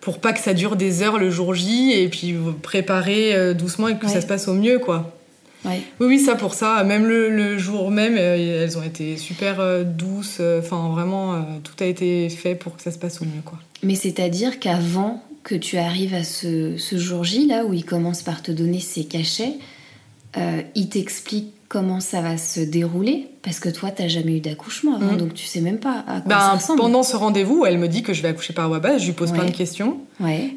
Pour pas que ça dure des heures le jour J et puis préparer euh, doucement et que ça se passe au mieux, quoi. Oui, oui, ça pour ça. Même le, jour même, elles ont été super douces. Enfin, vraiment, tout a été fait pour que ça se passe au mieux, quoi. Mais c'est-à-dire qu'avant que tu arrives à ce, jour J, là, où il commence par te donner ses cachets, euh, il t'explique comment ça va se dérouler Parce que toi, t'as jamais eu d'accouchement avant, mm. donc tu sais même pas à quoi ben, ça ressemble. Pendant ce rendez-vous, elle me dit que je vais accoucher par voie basse, je lui pose plein de questions.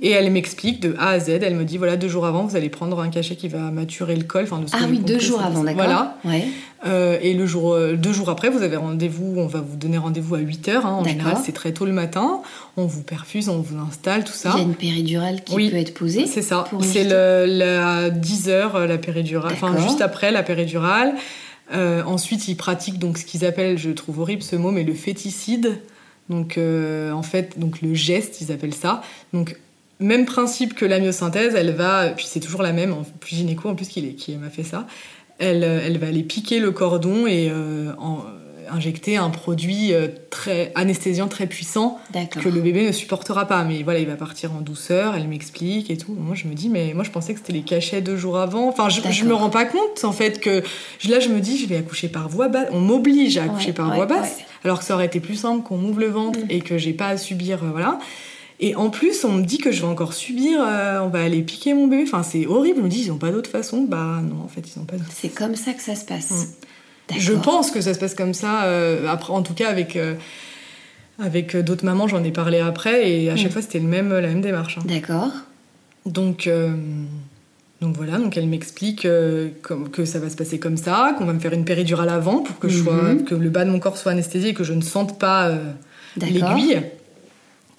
Et elle m'explique de A à Z, elle me dit voilà, deux jours avant, vous allez prendre un cachet qui va maturer le col. Enfin, ah oui, deux jours avant, d'accord. Voilà. Euh, et le jour, euh, deux jours après, vous avez rendez-vous, on va vous donner rendez-vous à 8 h hein, en général, c'est très tôt le matin. On vous perfuse, on vous installe, tout ça. Il y a une péridurale qui peut être posée. C'est ça. C'est le, 10 h la péridurale, enfin juste après la péridurale. Euh, ensuite, ils pratiquent donc ce qu'ils appellent, je trouve horrible ce mot, mais le féticide. Donc, euh, en fait, donc le geste, ils appellent ça. Donc, même principe que la myosynthèse, elle va, puis c'est toujours la même, en plus gynéco en plus qui, qui m'a fait ça, elle, elle va aller piquer le cordon et euh, en, injecter un produit euh, très anesthésiant très puissant que le bébé ne supportera pas. Mais voilà, il va partir en douceur, elle m'explique et tout. Moi, je me dis, mais moi, je pensais que c'était les cachets deux jours avant. Enfin, je, je me rends pas compte, en fait, que là, je me dis, je vais accoucher par voie basse. On m'oblige à accoucher par voie basse, alors que ça aurait été plus simple qu'on m'ouvre le ventre mm. et que j'ai pas à subir, euh, voilà. Et en plus, on me dit que je vais encore subir, euh, on va aller piquer mon bébé. Enfin, c'est horrible. On me dit, ils n'ont pas d'autre façon. Bah non, en fait, ils n'ont pas d'autre C'est comme ça que ça se passe. Mm. Je pense que ça se passe comme ça. euh, après, en tout cas, avec, euh, avec d'autres mamans, j'en ai parlé après. Et à chaque Mm. fois, c'était le même, la même démarche. hein. D'accord. Donc, donc voilà, donc elle m'explique euh, que ça va se passer comme ça, qu'on va me faire une péridurale avant pour que, je sois, Mhm. que le bas de mon corps soit anesthésié et que je ne sente pas euh, D'accord. l'aiguille.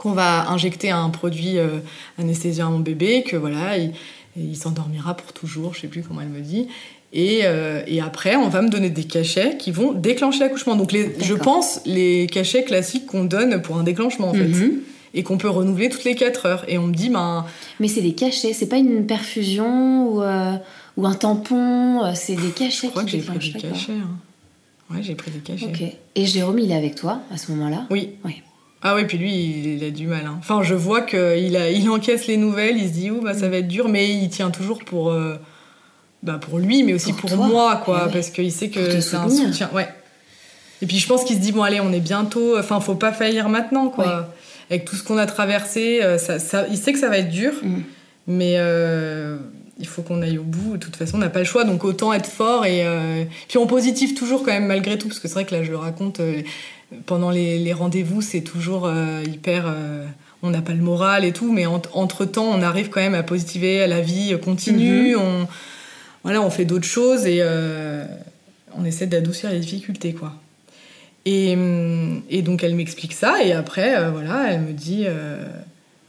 Qu'on va injecter un produit euh, anesthésiant à mon bébé, que voilà, il, il s'endormira pour toujours, je sais plus comment elle me dit. Et, euh, et après, on va me donner des cachets qui vont déclencher l'accouchement. Donc, les, je pense les cachets classiques qu'on donne pour un déclenchement, en fait. Mhm. Et qu'on peut renouveler toutes les 4 heures. Et on me dit, ben, Mais c'est des cachets, c'est pas une perfusion ou, euh, ou un tampon, c'est des cachets Je crois qui que j'ai pris des cachets. hein. Ouais, j'ai pris des cachets. Et Jérôme, il est avec toi à ce moment-là? Oui. Oui. Ah oui, puis lui, il, a du mal. hein. Enfin, je vois qu'il a, il encaisse les nouvelles, il se dit, ouh, bah, ça va être dur, mais il tient toujours pour, euh, bah, pour lui, mais aussi Pour moi, quoi, ouais. parce qu'il sait que c'est un soutien. Ouais. Et puis je pense qu'il se dit, bon, allez, on est bientôt, enfin, faut pas faillir maintenant, quoi. Ouais. Avec tout ce qu'on a traversé, euh, ça, ça- il sait que ça va être dur, Mhm. mais euh, il faut qu'on aille au bout. De toute façon, on n'a pas le choix, donc autant être fort et euh, puis en positif toujours quand même malgré tout, parce que c'est vrai que là, je le raconte euh, pendant les, les rendez-vous, c'est toujours euh, hyper. euh, on n'a pas le moral et tout, mais entre temps, on arrive quand même à positiver, la vie continue, on voilà, on fait d'autres choses et euh, on essaie d'adoucir les difficultés, quoi. Et, et donc elle m'explique ça et après voilà elle me dit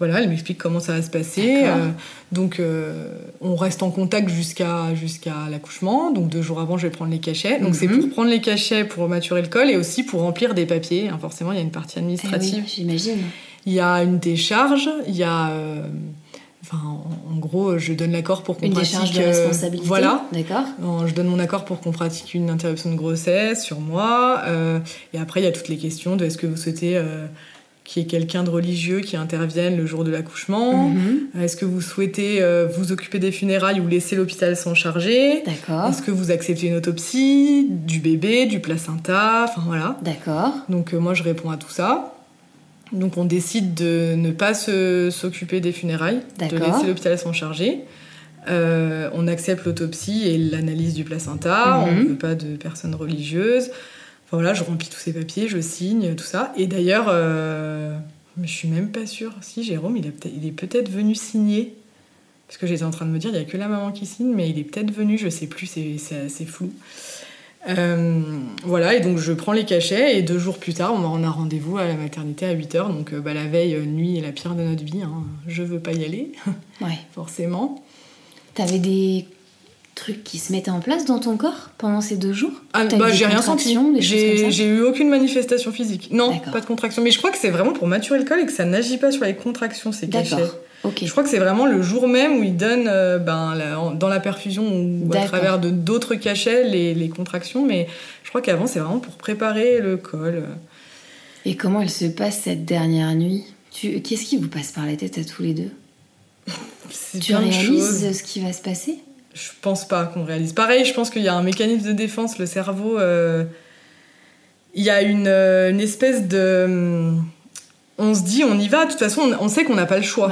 voilà elle m'explique comment ça va se passer. Euh, donc euh, on reste en contact jusqu'à jusqu'à l'accouchement donc deux jours avant je vais prendre les cachets donc c'est Mhm. pour prendre les cachets pour maturer le col et aussi pour remplir des papiers hein, forcément il y a une partie Eh administrative oui, j'imagine. il y a une décharge il y a euh, enfin en, gros je donne l'accord pour qu'on Une pratique décharge de responsabilité. voilà D'accord. je donne mon accord pour qu'on pratique une interruption de grossesse sur moi. et après, il y a toutes les questions de est-ce que vous souhaitez euh, y ait quelqu'un de religieux qui intervienne le jour de l'accouchement Mhm. Est-ce que vous souhaitez euh, vous occuper des funérailles ou laisser l'hôpital s'en charger? D'accord. Est-ce que vous acceptez une autopsie du bébé, du placenta? Enfin voilà. D'accord. Donc euh, moi, je réponds à tout ça. Donc on décide de ne pas se- s'occuper des funérailles, de laisser l'hôpital s'en charger. Euh, on accepte l'autopsie et l'analyse du placenta. On Mhm. ne veut pas de personnes religieuses. Enfin voilà, je remplis tous ces papiers, je signe, tout ça. Et d'ailleurs, euh, je suis même pas sûre. Si Jérôme, il, a peut-être- il est peut-être venu signer. Parce que j'étais en train de me dire, il n'y a que la maman qui signe, mais il est peut-être venu, je sais plus, c'est- flou. Euh, voilà, et donc je prends les cachets, et deux jours plus tard, on a- on a rendez-vous à la maternité à 8h. Donc euh, bah, la veille, euh, nuit est la pire de notre vie. hein. Je veux pas y aller, Ouais. <laughs> forcément. T'avais des trucs qui se mettaient en place dans ton corps pendant ces deux jours Ah, bah, j'ai rien senti. J'ai eu aucune manifestation physique. Non, pas de contraction. Mais je crois que c'est vraiment pour maturer le col et que ça n'agit pas sur les contractions, ces cachets. D'accord. Ok. Je crois que c'est vraiment le jour même où ils donnent euh, ben, la- en- dans la perfusion ou à travers d'autres cachets les, les contractions. Mais je crois qu'avant, c'est vraiment pour préparer le col. Et comment elle se passe cette dernière nuit? Qu'est-ce qui vous passe par la tête à tous les deux? <laughs> C'est Tu réalises ce qui va se passer? Je pense pas qu'on réalise. Pareil, je pense qu'il y a un mécanisme de défense, le cerveau. euh, Il y a une, euh, espèce de. hum, On se dit, on y va. De toute façon, on, sait qu'on n'a pas le choix.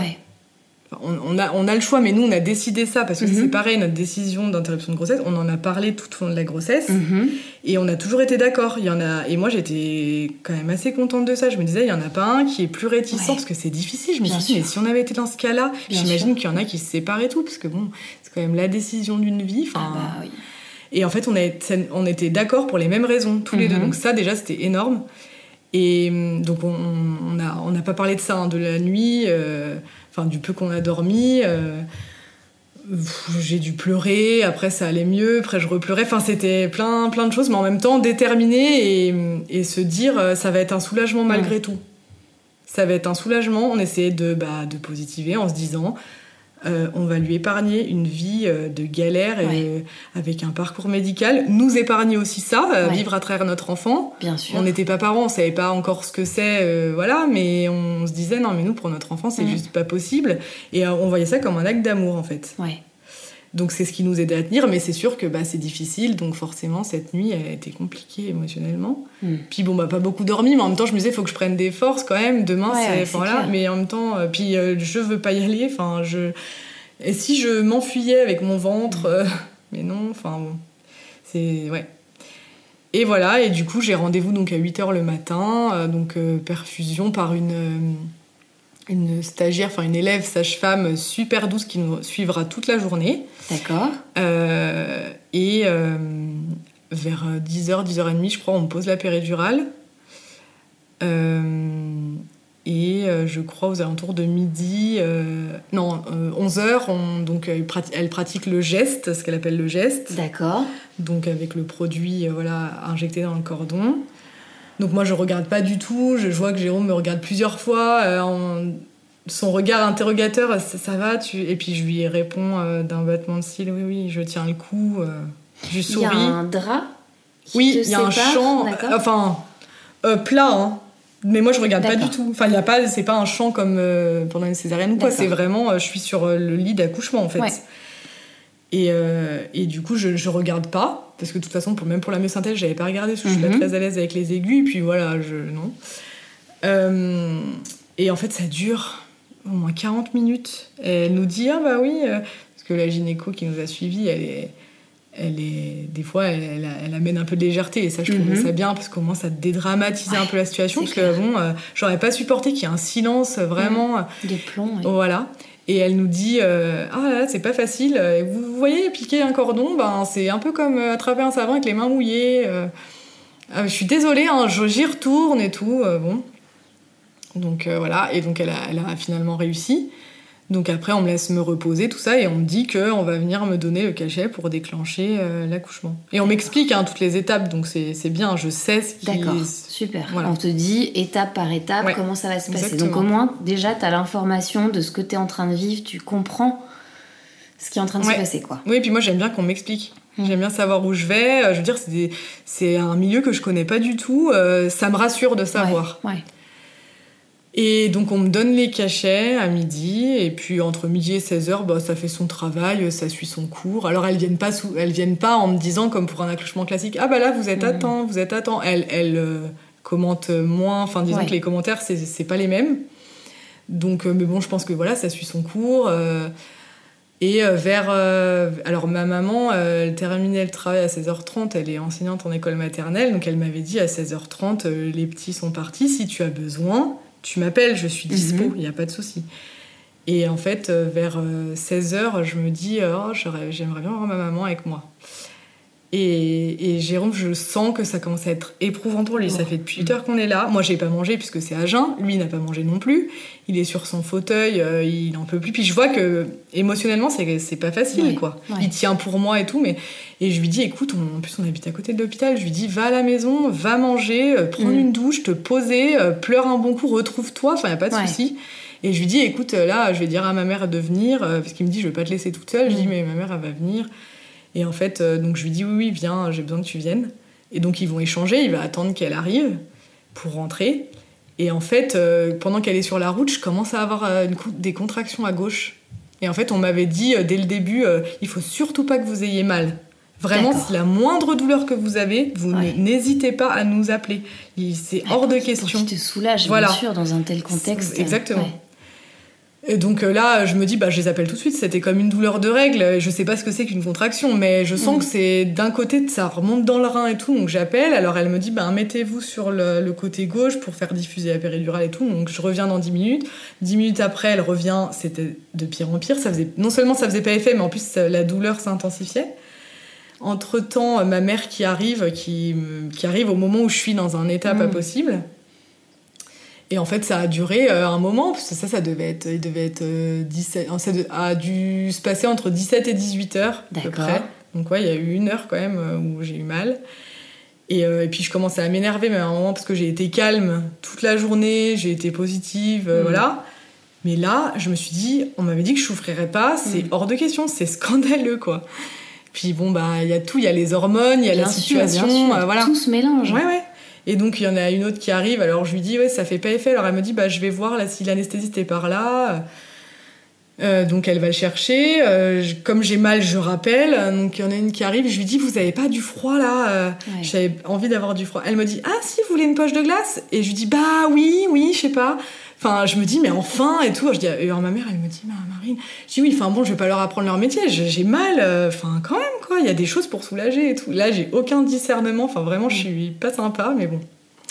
On, on a, on a le choix, mais nous, on a décidé ça parce que Mhm. c'est pareil, notre décision d'interruption de grossesse. On en a parlé tout au long de la grossesse. Mhm. Et on a toujours été d'accord. Il y en a et moi j'étais quand même assez contente de ça. Je me disais il y en a pas un qui est plus réticent Ouais. parce que c'est difficile. Je me suis dit mais si on avait été dans ce cas-là, j'imagine qu'il y en a qui se séparent et tout parce que bon c'est quand même la décision d'une vie. Enfin, Ah bah oui. Et en fait on, a, on était d'accord pour les mêmes raisons tous les deux. Mhm. Donc ça déjà c'était énorme. Et hum, donc on on a on n'a pas parlé de ça hein, de la nuit. euh, Enfin du peu qu'on a dormi. euh, j'ai dû pleurer, après ça allait mieux, après je repleurais. Enfin, c'était plein, plein de choses, mais en même temps déterminé et, et se dire euh, ça va être un soulagement malgré tout. Ça va être un soulagement. On essayait de, bah, de positiver en se disant euh, on va lui épargner une vie euh, de galère et, Ouais. euh, avec un parcours médical. Nous épargner aussi ça, Ouais. vivre à travers notre enfant. Bien sûr. On n'était pas parents, on savait pas encore ce que c'est, voilà, mais on se disait non, mais nous pour notre enfant c'est Mhm. juste pas possible. Et on voyait ça comme un acte d'amour en fait. Ouais. Donc c'est ce qui nous aidait à tenir, mais c'est sûr que bah, c'est difficile, donc forcément cette nuit a été compliquée émotionnellement. Hmm. Puis bon, bah pas beaucoup dormi, mais en même temps je me disais, faut que je prenne des forces quand même, demain Ouais, c'est... voilà. Mais en même temps, euh, puis euh, je veux pas y aller, enfin je... Et si je m'enfuyais avec mon ventre, euh, <laughs> mais non, enfin bon, c'est... Ouais. Et voilà, et du coup j'ai rendez-vous donc à 8h le matin, euh, donc perfusion par une... une stagiaire, enfin une élève sage-femme super douce qui nous suivra toute la journée. D'accord. Euh, et euh, vers 10h, 10h30, je crois, on pose la péridurale. Euh, et euh, je crois aux alentours de midi, non, 11h, on, donc elle prati- elle pratique le geste, ce qu'elle appelle le geste, D'accord. donc avec le produit voilà, injecté dans le cordon. Donc moi je regarde pas du tout, je, je vois que Jérôme me regarde plusieurs fois, euh, en- son regard interrogateur, ça, ça va tu... Et puis je lui réponds euh, d'un battement de cils, oui oui, je tiens le coup, euh, je Il y a souris. un drap qui Oui, il y a un champ, enfin plat, hein. mais moi je regarde pas du tout. Enfin, il y a pas, c'est pas un champ comme euh, pendant une césarienne ou quoi. C'est vraiment, euh, je suis sur euh, le lit d'accouchement en fait. Ouais. Et, euh, et du coup, je, je regarde pas parce que de toute façon, pour, même pour la myosynthèse, j'avais pas regardé parce que je suis Mhm. pas très à l'aise avec les aigus. Et puis voilà, je non. Euh, et en fait, ça dure au moins 40 minutes. Elle nous dit ah bah oui, euh, parce que la gynéco qui nous a suivis, elle est elle est des fois elle, elle, elle amène un peu de légèreté et ça je trouvais Mhm. ça bien parce qu'au moins ça dédramatise un Ouais, peu la situation parce que bon j'aurais pas supporté qu'il y ait un silence vraiment Des plombs. oui. voilà et elle nous dit euh, ah là, c'est pas facile. Vous, voyez piquer un cordon ben c'est un peu comme euh, attraper un savon avec les mains mouillées euh. Ah, je suis désolée hein, j'y retourne et tout bon. Donc voilà. Et donc elle a finalement réussi donc après, on me laisse me reposer, tout ça, et on me dit qu'on va venir me donner le cachet pour déclencher euh, l'accouchement. Et on m'explique hein, toutes les étapes, donc c'est c'est bien, je sais ce qui... D'accord, super. Voilà. On te dit étape par étape Ouais, comment ça va se passer. exactement. Donc au moins, déjà, tu as l'information de ce que tu es en train de vivre, tu comprends ce qui est en train de Ouais. se passer, quoi. Oui, puis moi j'aime bien qu'on m'explique. Mm. J'aime bien savoir où je vais. Euh, Je veux dire, c'est des- un milieu que je connais pas du tout. euh, ça me rassure de savoir. Ouais. Et donc on me donne les cachets à midi, et puis entre midi et 16h, bah, ça fait son travail, ça suit son cours. Alors elles viennent pas, sous- elles viennent pas en me disant, comme pour un accouchement classique, ah bah là vous êtes à Mhm. temps, vous êtes à temps. Elles, elles euh, commentent moins, enfin disons Ouais. que les commentaires c'est c'est pas les mêmes. Donc, euh, mais bon, je pense que voilà, ça suit son cours. euh, et vers. alors, ma maman, elle terminait le travail à 16h30, elle est enseignante en école maternelle, donc elle m'avait dit à 16h30, euh, les petits sont partis, si tu as besoin, tu m'appelles, je suis dispo, il Mhm. n'y a pas de souci. Et en fait, euh, vers 16h, je me dis, euh, oh, j'aimerais bien avoir ma maman avec moi. Et, et Jérôme, je sens que ça commence à être éprouvant pour lui. Ça fait depuis 8 heures qu'on est là. Moi, j'ai pas mangé puisque c'est à jeun. Lui n'a pas mangé non plus. Il est sur son fauteuil, euh, il en peut plus. Puis je vois que émotionnellement, c'est pas facile, Ouais, quoi. ouais. Il tient pour moi et tout, mais et je lui dis, écoute, on- en plus on habite à côté de l'hôpital. Je lui dis, va à la maison, va manger, euh, prendre Mm. une douche, te poser, euh, pleure un bon coup, retrouve-toi. Enfin, y a pas de Ouais. souci. Et je lui dis, écoute, là, je vais dire à ma mère de venir, euh, parce qu'il me dit, je vais pas te laisser toute seule. Je Mm. dis, mais ma mère, elle va venir. Et en fait, euh, donc je lui dis, oui, oui, viens, j'ai besoin que tu viennes. Et donc ils vont échanger, il va attendre qu'elle arrive pour rentrer. Et en fait, euh, pendant qu'elle est sur la route, je commence à avoir euh, une des contractions à gauche. Et en fait, on m'avait dit euh, dès le début, il faut surtout pas que vous ayez mal. Vraiment, si la moindre douleur que vous avez, vous Ouais. n'hésitez pas à nous appeler. C'est hors de Pour question. qu'il te soulage, Voilà. bien sûr, dans un tel contexte. Exactement. Ouais. Et donc euh, là, je me dis, bah, je les appelle tout de suite. C'était comme une douleur de règle. Je sais pas ce que c'est qu'une contraction, mais je sens Mhm. que c'est d'un côté, ça remonte dans le rein et tout. Donc j'appelle. Alors elle me dit, bah, mettez-vous sur le, le côté gauche pour faire diffuser la péridurale et tout. Donc je reviens dans 10 minutes. 10 minutes après, elle revient. C'était de pire en pire. Ça faisait, non seulement ça faisait pas effet, mais en plus la douleur s'intensifiait. Entre temps, ma mère qui arrive, qui, qui arrive au moment où je suis dans un état pas Mhm. possible. Et en fait, ça a duré euh, un moment, parce que ça, ça devait être, il devait être euh, 17, euh, ça a dû se passer entre 17 et 18 heures, à peu près. Donc ouais, il y a eu une heure quand même euh, où j'ai eu mal. Et, euh, et puis je commençais à m'énerver, mais à un moment, parce que j'ai été calme toute la journée, j'ai été positive, euh, Mm. voilà. Mais là, je me suis dit, on m'avait dit que je souffrirais pas, c'est Mm. hors de question, c'est scandaleux, quoi. Puis bon, bah, il y a tout, il y a les hormones, il y a Bien la sûr, situation, bien sûr. euh, voilà. Tout se mélange. Ouais, ouais. Et donc, il y en a une autre qui arrive. Alors, je lui dis, ouais, ça fait pas effet. Alors, elle me dit, bah, je vais voir là, si l'anesthésiste est par là. Euh, donc elle va le chercher. Euh, je- comme j'ai mal, je rappelle. Donc il y en a une qui arrive. Je lui dis Vous avez pas du froid là? Euh, Ouais. J'avais envie d'avoir du froid. Elle me dit Ah si, vous voulez une poche de glace? Et je lui dis Bah oui, oui, je sais pas. Enfin, je me dis Mais enfin et tout. Je dis, et alors ma mère, elle me dit Bah, Marine. Je dis Oui, enfin bon, je vais pas leur apprendre leur métier. J'ai mal. euh, Enfin, quand même, quoi. Il y a des choses pour soulager et tout. Là, j'ai aucun discernement. Enfin, vraiment, je suis pas sympa, mais bon.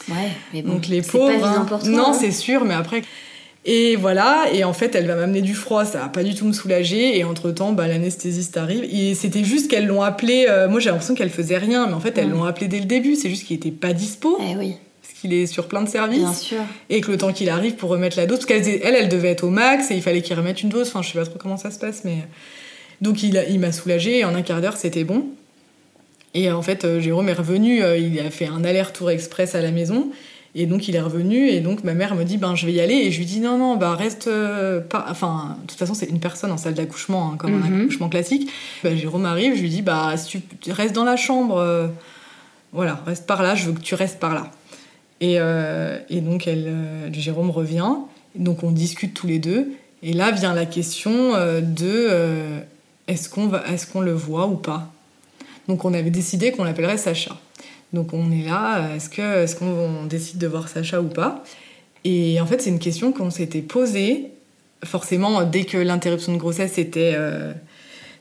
Ouais, mais bon, Donc les c'est pauvres. pas hein. pour toi. non, hein. c'est sûr, mais après. Et voilà, et en fait, elle va m'amener du froid, ça va pas du tout me soulager. Et entre temps, bah, l'anesthésiste arrive. Et c'était juste qu'elles l'ont appelé. euh, moi, j'ai l'impression qu'elle faisait rien, mais en fait, elles Mm. l'ont appelé dès le début. C'est juste qu'il était pas dispo, Eh oui, qu'il est sur plein de services. bien sûr. Et que le temps qu'il arrive pour remettre la dose, parce qu'elle, elle, elle devait être au max et il fallait qu'il remette une dose. Enfin, je sais pas trop comment ça se passe, mais. Donc, il, a- il m'a soulagée et en un quart d'heure, c'était bon. Et en fait, euh, Jérôme est revenu, euh, il a fait un aller-retour express à la maison. Et donc, il est revenu et donc ma mère me dit, ben, je vais y aller. Et je lui dis, non, non, bah, reste euh, pas. Enfin, de toute façon, c'est une personne en salle d'accouchement, hein, comme un Mhm. accouchement classique. Bah, Jérôme arrive, je lui dis, bah, si tu tu restes dans la chambre, euh, voilà, reste par là, je veux que tu restes par là. Et, euh, et donc, elle, euh, Jérôme revient. Donc, on discute tous les deux. Et là vient la question euh, de est-ce qu'on qu'on le voit ou pas? Donc, on avait décidé qu'on l'appellerait Sacha. Donc, on est là. Est-ce qu'on on décide de voir Sacha ou pas? Et en fait, c'est une question qu'on s'était posée. Forcément, dès que l'interruption de grossesse était euh,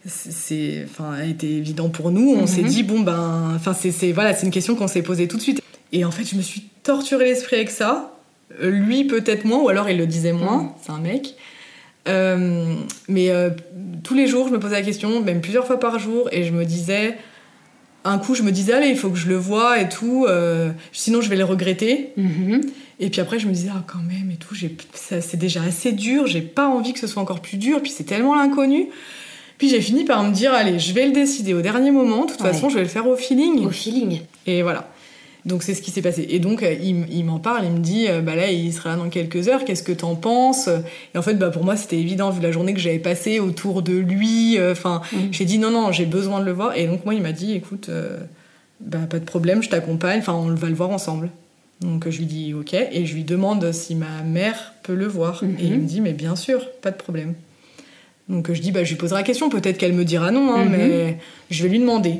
c'est enfin a été évident pour nous on Mhm. s'est dit bon ben enfin c'est- voilà c'est une question qu'on s'est posée tout de suite et en fait je me suis torturé l'esprit avec ça Euh, lui peut-être moins ou alors il le disait moins Mhm. c'est un mec Euh, mais euh, tous les jours je me posais la question même plusieurs fois par jour et je me disais un coup je me disais allez il faut que je le voie et tout euh, sinon je vais le regretter Mhm. et puis après, je me disais, ah, quand même, et tout, c'est déjà assez dur, j'ai pas envie que ce soit encore plus dur, puis c'est tellement l'inconnu. Puis j'ai fini par me dire, allez, je vais le décider au dernier moment, de toute Ouais. façon, je vais le faire au feeling. Au feeling. Et voilà. Donc c'est ce qui s'est passé. Et donc, euh, il, m'en parle, il me dit, euh, bah là, il sera là dans quelques heures, qu'est-ce que t'en penses? Et en fait, bah, pour moi, c'était évident, vu la journée que j'avais passée autour de lui. euh, Enfin, Mhm. j'ai dit, non, non, j'ai besoin de le voir. Et donc, moi, il m'a dit, écoute, euh, bah, pas de problème, je t'accompagne, enfin, on va le voir ensemble. Donc, je lui dis, ok, et je lui demande si ma mère peut le voir. Mhm. Et il me dit, mais bien sûr, pas de problème. Donc, je dis, bah, je lui poserai la question, peut-être qu'elle me dira non, hein, Mhm. mais je vais lui demander.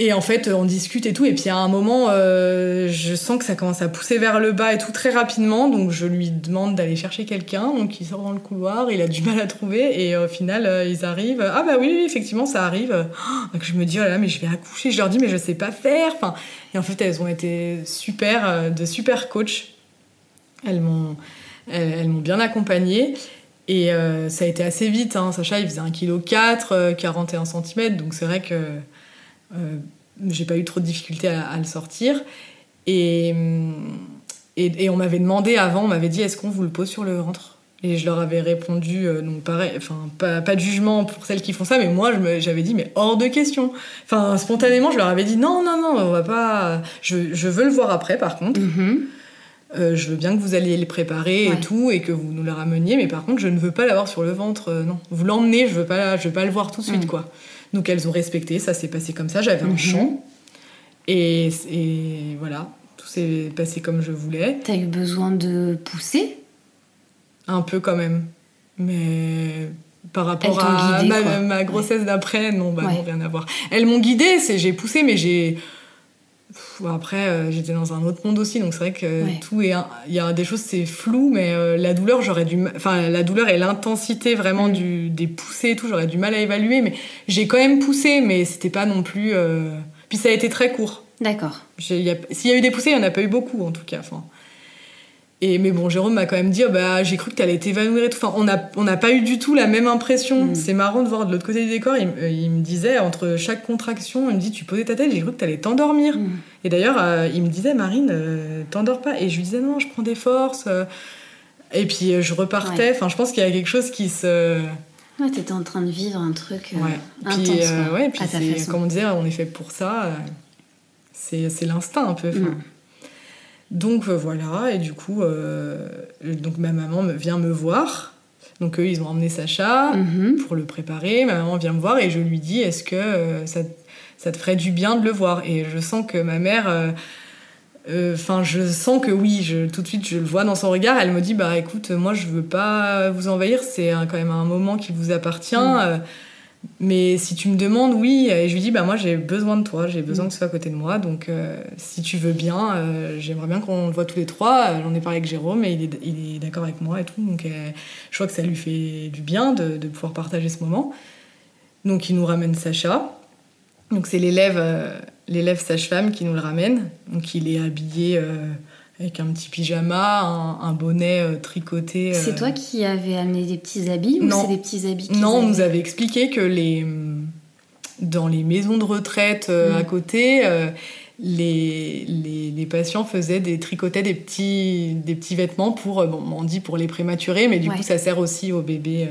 Et en fait, on discute et tout. Et puis à un moment, euh, je sens que ça commence à pousser vers le bas et tout très rapidement. Donc je lui demande d'aller chercher quelqu'un. Donc il sort dans le couloir, il a du <laughs> mal à trouver. Et au final, euh, ils arrivent. Ah bah oui, effectivement, ça arrive. <gasps> Donc je me dis, oh là mais je vais accoucher. Je leur dis, mais je sais pas faire. Enfin, et en fait, elles ont été super, euh, de super coachs. Elles m'ont, elles, bien accompagnée. Et euh, ça a été assez vite. Hein. Sacha, il faisait 1,4 kg, euh, 41 cm. Donc c'est vrai que euh, j'ai pas eu trop de difficultés à, le sortir. Et, hum, et, et on m'avait demandé avant, on m'avait dit est-ce qu'on vous le pose sur le ventre? Et je leur avais répondu, euh, donc pareil, enfin pas, pas de jugement pour celles qui font ça, mais moi j'avais dit mais hors de question. Enfin spontanément je leur avais dit non non non on va pas. Je, je veux le voir après par contre. Mhm. Euh, je veux bien que vous alliez le préparer Ouais. et tout et que vous nous le rameniez, mais par contre je ne veux pas l'avoir sur le ventre. euh, non, vous l'emmenez, je veux pas, je veux pas le voir tout de suite Mm. quoi. Donc elles ont respecté, ça s'est passé comme ça. J'avais un Mhm. champ et, et voilà, tout s'est passé comme je voulais, T'as eu besoin de pousser? Un peu quand même, mais par rapport à guidée, ma, grossesse d'après, non, bah Ouais. non, rien à voir. Elles m'ont guidée, c'est j'ai poussé, mais j'ai après euh, j'étais dans un autre monde aussi, donc c'est vrai que Ouais. tout est, il y a des choses c'est flou, mais euh, la douleur j'aurais du, enfin la douleur et l'intensité vraiment Mm. du des poussées et tout, j'aurais du mal à évaluer, mais j'ai quand même poussé, mais c'était pas non plus. euh, Puis ça a été très court. D'accord. S'il y a eu des poussées, il n'y en a pas eu beaucoup en tout cas. Enfin, et, mais bon, Jérôme m'a quand même dit oh, bah, j'ai cru que tu allais t'évanouir et tout. Enfin, on n'a on n'a pas eu du tout la même impression. Mm. C'est marrant de voir de l'autre côté du décor. Il, me- il me disait, entre chaque contraction, il me dit tu posais ta tête, j'ai cru que tu allais t'endormir. Mhm. Et d'ailleurs, euh, il me disait Marine, euh, t'endors pas. Et je lui disais non, je prends des forces. euh. Et puis euh, je repartais. Enfin, je pense qu'il y a quelque chose qui se. Ouais, t'étais en train de vivre un truc euh, Ouais. intense. Puis, euh, ouais, puis à ta c'est- façon. comme on disait, on est fait pour ça. euh, C'est c'est l'instinct un peu. enfin. Mm. Donc euh, voilà, et du coup, euh, donc ma maman vient me voir. Donc eux, ils ont emmené Sacha Mhm. pour le préparer. Ma maman vient me voir et je lui dis est-ce que euh, ça, ça te ferait du bien de le voir? Et je sens que ma mère, euh, Enfin, je sens que oui, je, tout de suite, je le vois dans son regard. Elle me dit, bah écoute, moi, je veux pas vous envahir. C'est quand même un moment qui vous appartient. Mm. Mais si tu me demandes, oui, et je lui dis, bah moi j'ai besoin de toi, j'ai besoin que tu sois à côté de moi, donc euh, si tu veux bien, euh, j'aimerais bien qu'on le voit tous les trois. J'en ai parlé avec Jérôme et il est, il est d'accord avec moi et tout, donc euh, je crois que ça lui fait du bien de, de, pouvoir partager ce moment. Donc il nous ramène Sacha, donc c'est l'élève, l'élève sage-femme qui nous le ramène, donc il est habillé avec un petit pyjama, un, bonnet euh, tricoté. C'est euh. toi qui avais amené des petits habits ou c'est des petits habits Non, on nous avait expliqué que les dans les maisons de retraite euh, à mm. côté, les, les, les, patients faisaient des tricotaient des petits des petits vêtements pour bon, on dit pour les prématurés, mais du coup ça sert aussi aux bébés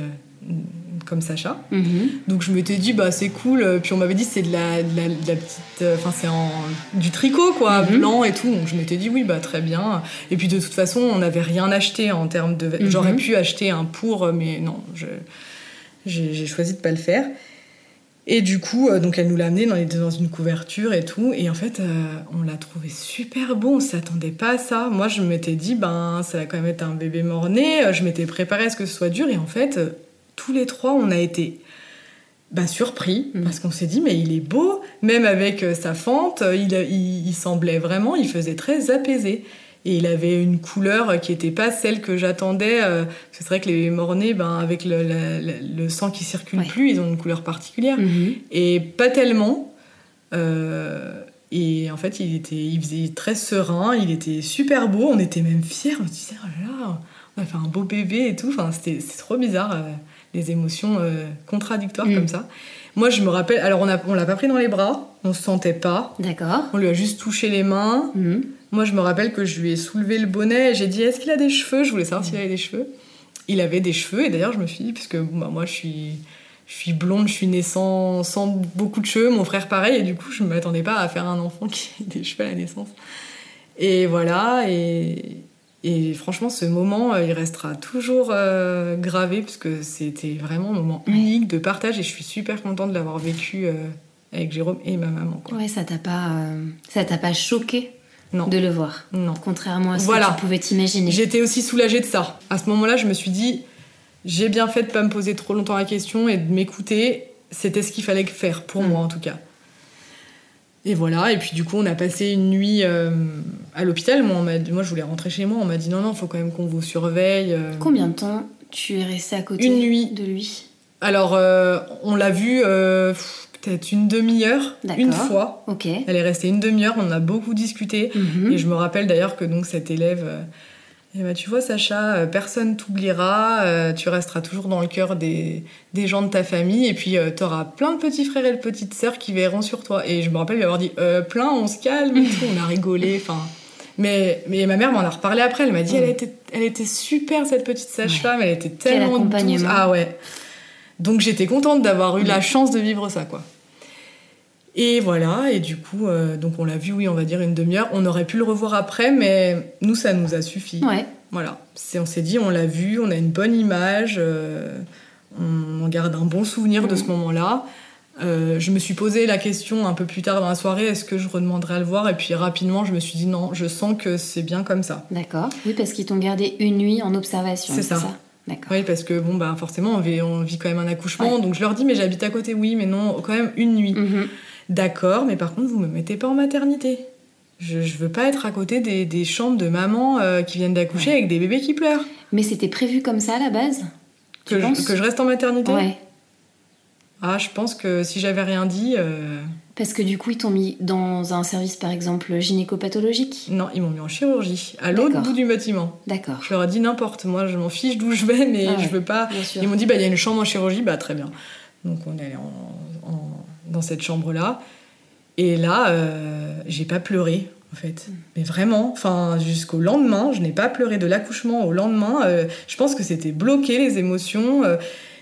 comme Sacha. Mhm. Donc je m'étais dit bah c'est cool. Puis on m'avait dit c'est de la, la, petite, euh, enfin c'est en du tricot quoi, mhm. blanc et tout. Donc je m'étais dit oui bah très bien. Et puis de toute façon on n'avait rien acheté en termes de. Mhm. J'aurais pu acheter un pour, mais non, j'ai choisi de pas le faire. Et du coup, euh, donc elle nous l'a amené dans, dans, une couverture et tout. Et en fait, euh, on l'a trouvé super bon. On s'attendait pas à ça. Moi, je m'étais dit, ben, ça va quand même être un bébé mort-né. Je m'étais préparée à ce que ce soit dur. Et en fait, tous les trois, on a été bah, surpris mm. parce qu'on s'est dit mais il est beau, même avec euh, sa fente, il, semblait vraiment, il faisait très apaisé. Et il avait une couleur qui n'était pas celle que j'attendais. Euh, c'est vrai que les mornés, ben, avec le, sang qui circule plus, ils ont une couleur particulière. Mm-hmm. Et pas tellement. Euh, et en fait, il, était, il faisait très serein, il était super beau. On était même fiers. On se disait, oh là, on a fait un beau bébé et tout. Enfin, c'était trop bizarre des émotions euh, contradictoires comme mm. ça. Moi, je me rappelle, alors on, a, on l'a pas pris dans les bras, on se sentait pas. D'accord. On lui a juste touché les mains. Mm. Moi, je me rappelle que je lui ai soulevé le bonnet. J'ai dit, est-ce qu'il a des cheveux? Je voulais savoir s'il avait des cheveux. Il avait des cheveux, et d'ailleurs, je me suis dit, parce que bah, moi, je suis, je suis blonde, je suis née sans, sans, beaucoup de cheveux, mon frère pareil, et du coup, je ne m'attendais pas à faire un enfant qui ait des cheveux à la naissance. Et voilà, et, et franchement, ce moment, euh, il restera toujours euh, gravé parce que c'était vraiment un moment unique de partage et je suis super contente de l'avoir vécu euh, avec Jérôme et ma maman. Quoi. Ouais, ça t'a pas, ça t'a pas choqué non. de le voir? Non. Contrairement à ce que tu pouvais t'imaginer. J'étais aussi soulagée de ça. À ce moment-là, je me suis dit, j'ai bien fait de pas me poser trop longtemps la question et de m'écouter. C'était ce qu'il fallait faire pour mm. moi en tout cas. Et voilà, et puis du coup, on a passé une nuit euh, à l'hôpital. Moi, moi, je voulais rentrer chez moi. On m'a dit non, non, il faut quand même qu'on vous surveille. Euh. Combien de temps tu es resté à côté une nuit. de lui? Alors, euh, on l'a vu peut-être une demi-heure, une fois. Ok. Elle est restée une demi-heure, on a beaucoup discuté. Mhm. Et je me rappelle d'ailleurs que donc cet élève eh ben, tu vois, Sacha, euh, personne t'oubliera, euh, tu resteras toujours dans le cœur des, des, gens de ta famille, et puis euh, tu auras plein de petits frères et de petites sœurs qui verront sur toi. Et je me rappelle lui avoir dit plein, on se calme, on a rigolé, <laughs> enfin. Mais, mais ma mère m'en a reparlé après, elle m'a dit elle, était, elle était super cette petite sage-femme, elle était tellement douce. Ah ouais. Donc j'étais contente d'avoir eu la chance de vivre ça, quoi. Et voilà, et du coup, euh, donc on l'a vu, oui, on va dire une demi-heure. On aurait pu le revoir après, mais nous, ça nous a suffi. Ouais. Voilà. On s'est dit, on l'a vu, on a une bonne image, euh, on, garde un bon souvenir de ce moment-là. Euh, je me suis posé la question un peu plus tard dans la soirée, est-ce que je redemanderais à le voir? Et puis rapidement, je me suis dit non, je sens que c'est bien comme ça. D'accord. Oui, parce qu'ils t'ont gardé une nuit en observation. C'est ça. D'accord. Oui, parce que bon, bah, forcément, on vit, on vit quand même un accouchement. Donc je leur dis, mais j'habite à côté, oui, mais non, quand même une nuit. Mm-hmm. D'accord, mais par contre, vous me mettez pas en maternité. Je, je veux pas être à côté des, des chambres de maman euh, qui viennent d'accoucher avec des bébés qui pleurent. Mais c'était prévu comme ça à la base? Que, je, que je reste en maternité? Ouais. Ah, je pense que si j'avais rien dit. Euh, Parce que du coup, ils t'ont mis dans un service, par exemple, gynécopathologique? Non, ils m'ont mis en chirurgie, à l'autre bout du bâtiment. D'accord. Je leur ai dit n'importe, moi je m'en fiche d'où je vais, mais ah je veux pas. Ils m'ont dit, bah il y a une chambre en chirurgie, bah très bien. Donc on est allé en dans cette chambre-là. Et là, euh, j'ai pas pleuré, en fait. Mais vraiment, enfin, jusqu'au lendemain, je n'ai pas pleuré de l'accouchement au lendemain. Euh, je pense que c'était bloqué, les émotions. Euh.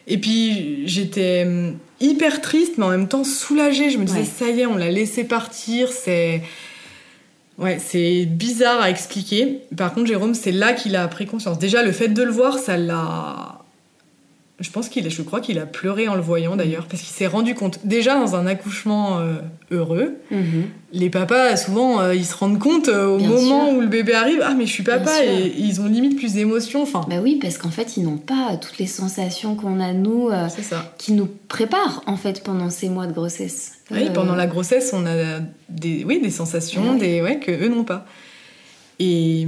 et puis, j'étais hum, hyper triste, mais en même temps soulagée. Je me disais, ça y est, on l'a laissé partir. C'est. Ouais, c'est bizarre à expliquer. Par contre, Jérôme, c'est là qu'il a pris conscience. Déjà, le fait de le voir, ça l'a Je pense qu'il, je crois qu'il a pleuré en le voyant d'ailleurs, parce qu'il s'est rendu compte. Déjà dans un accouchement euh, heureux, Mhm. les papas souvent euh, ils se rendent compte euh, au Bien moment sûr. où le bébé arrive, ah mais je suis papa Bien sûr. et, ils ont limite plus d'émotions. Enfin, Bah oui, parce qu'en fait, ils n'ont pas toutes les sensations qu'on a, nous, c'est ça. qui nous préparent, en fait, pendant ces mois de grossesse. Oui, pendant la grossesse, on a des, oui, des sensations, oui. des, ouais, que eux n'ont pas. Et,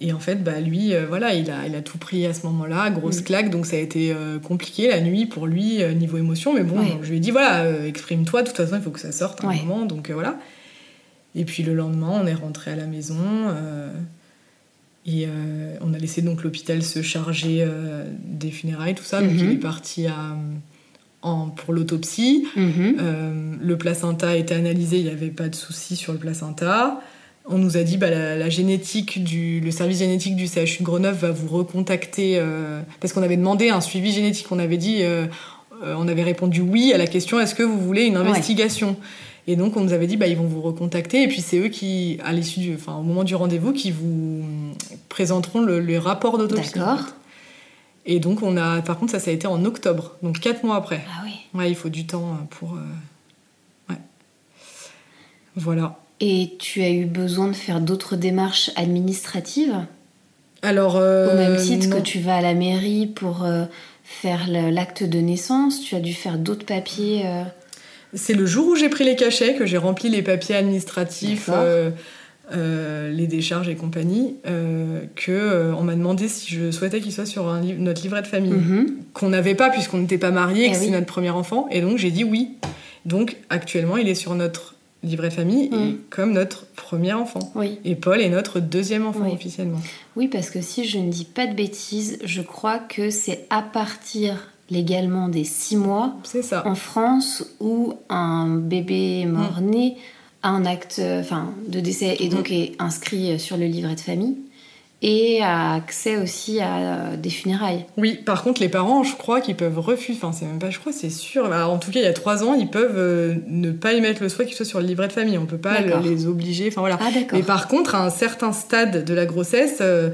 et en fait, bah, lui, euh, voilà, il a, il a tout pris à ce moment-là, grosse Mm. claque, donc ça a été euh, compliqué la nuit pour lui, euh, niveau émotion. Mais bon, Ouais. je lui ai dit, voilà, exprime-toi, de toute façon, il faut que ça sorte à un Ouais. moment, donc voilà. Et puis le lendemain, on est rentré à la maison, et on a laissé donc l'hôpital se charger des funérailles, tout ça. Donc il est parti à, en, pour l'autopsie. mhm. Euh, le placenta a été analysé, il n'y avait pas de souci sur le placenta. On nous a dit bah, la, la génétique du, le service génétique du CHU de Grenoble va vous recontacter euh, parce qu'on avait demandé un suivi génétique. On avait dit, euh, euh, on avait répondu oui à la question est-ce que vous voulez une Ouais. investigation? Et donc on nous avait dit bah ils vont vous recontacter et puis c'est eux qui, à l'issue, du, enfin au moment du rendez-vous, qui vous présenteront le, le rapport d'autopsie. D'accord. Et donc on a, par contre ça ça a été en octobre, donc quatre mois après. Ah oui. Ouais, il faut du temps pour. Ouais. Voilà. Et tu as eu besoin de faire d'autres démarches administratives Alors. euh, Au même titre non. que tu vas à la mairie pour euh, faire l'acte de naissance, tu as dû faire d'autres papiers. euh, C'est le jour où j'ai pris les cachets que j'ai rempli les papiers administratifs, euh, les décharges et compagnie, euh, que euh, on m'a demandé si je souhaitais qu'il soit sur un li- notre livret de famille. mhm. Qu'on n'avait pas puisqu'on n'était pas mariés, Eh que oui. c'est notre premier enfant. Et donc j'ai dit oui. Donc actuellement, il est sur notre livret de famille et Mm. comme notre premier enfant. Oui. Et Paul est notre deuxième enfant Oui. officiellement. oui, parce que si je ne dis pas de bêtises, je crois que c'est à partir légalement des six mois ça. en France où un bébé mort-né a un acte enfin, de décès et donc est inscrit sur le livret de famille et a accès aussi à euh, des funérailles. Oui, par contre, les parents, je crois qu'ils peuvent refuser. Enfin, c'est même pas, je crois, c'est sûr. Alors, en tout cas, il y a trois ans, ils peuvent euh, ne pas émettre le souhait qu'il soit sur le livret de famille. On peut pas le- les obliger. Enfin voilà. Ah. Mais par contre, à un certain stade de la grossesse, euh,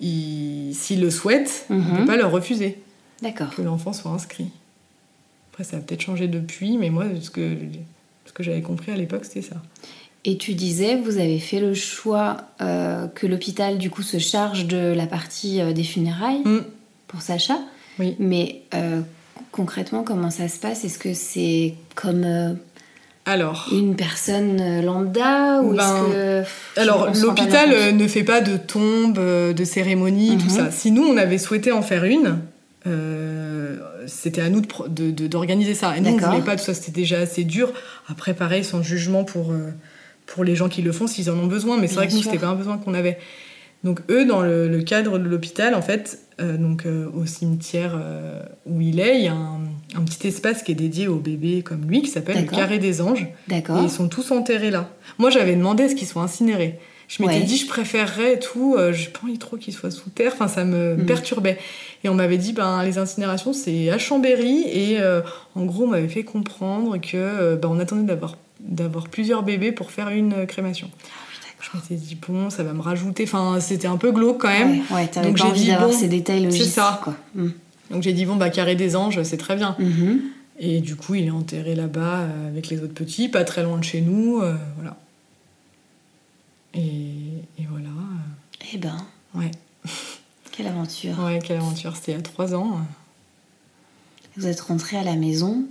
ils- s'ils le souhaitent, on Mhm. peut pas leur refuser D'accord. que l'enfant soit inscrit. Après, ça a peut-être changé depuis, mais moi, ce que, ce que j'avais compris à l'époque, c'était ça. Et tu disais, vous avez fait le choix euh, que l'hôpital du coup se charge de la partie euh, des funérailles Mm. pour Sacha. Oui. Mais euh, concrètement, comment ça se passe? Est-ce que c'est comme Alors. une personne lambda ou Ben, est-ce que pff, Alors, l'hôpital ne fait pas de tombe, de cérémonie, tout Mhm. ça. Si nous, on avait souhaité en faire une, euh, c'était à nous de pro- de- de- d'organiser ça. Et nous, on voulait pas, tout ça, c'était déjà assez dur. Après, pareil, sans jugement pour, euh, pour les gens qui le font, s'ils en ont besoin. Mais c'est vrai que nous, c'était pas un besoin qu'on avait. Donc, eux, dans le, le cadre de l'hôpital, en fait, euh, donc, euh, au cimetière euh, où il est, il y a un, un petit espace qui est dédié aux bébés comme lui, qui s'appelle le. Carré des Anges. D'accord. ils sont tous enterrés là. Moi, j'avais demandé à ce qu'ils soient incinérés. Je m'étais Ouais. dit, je préférerais et tout, j'ai pas envie trop qu'ils soient sous terre, enfin, ça me Mm. perturbait. Et on m'avait dit, ben, les incinérations, c'est à Chambéry, et en gros, on m'avait fait comprendre que ben, on attendait d'avoir d'avoir plusieurs bébés pour faire une euh, crémation. Je m'étais dit, bon, ça va me rajouter, enfin, c'était un peu glauque quand même. Ouais, ouais t'avais pas envie d'avoir bon, ces détails logistiques. ça. Quoi. Mm. Donc j'ai dit, bon, bah, Carré des Anges, c'est très bien. Mhm. Et du coup, il est enterré là-bas euh, avec les autres petits, pas très loin de chez nous, euh, voilà. Et, et voilà. Eh ben, Ouais. <laughs> quelle aventure. Ouais, quelle aventure. C'était il y a trois ans. Vous êtes rentrés à la maison.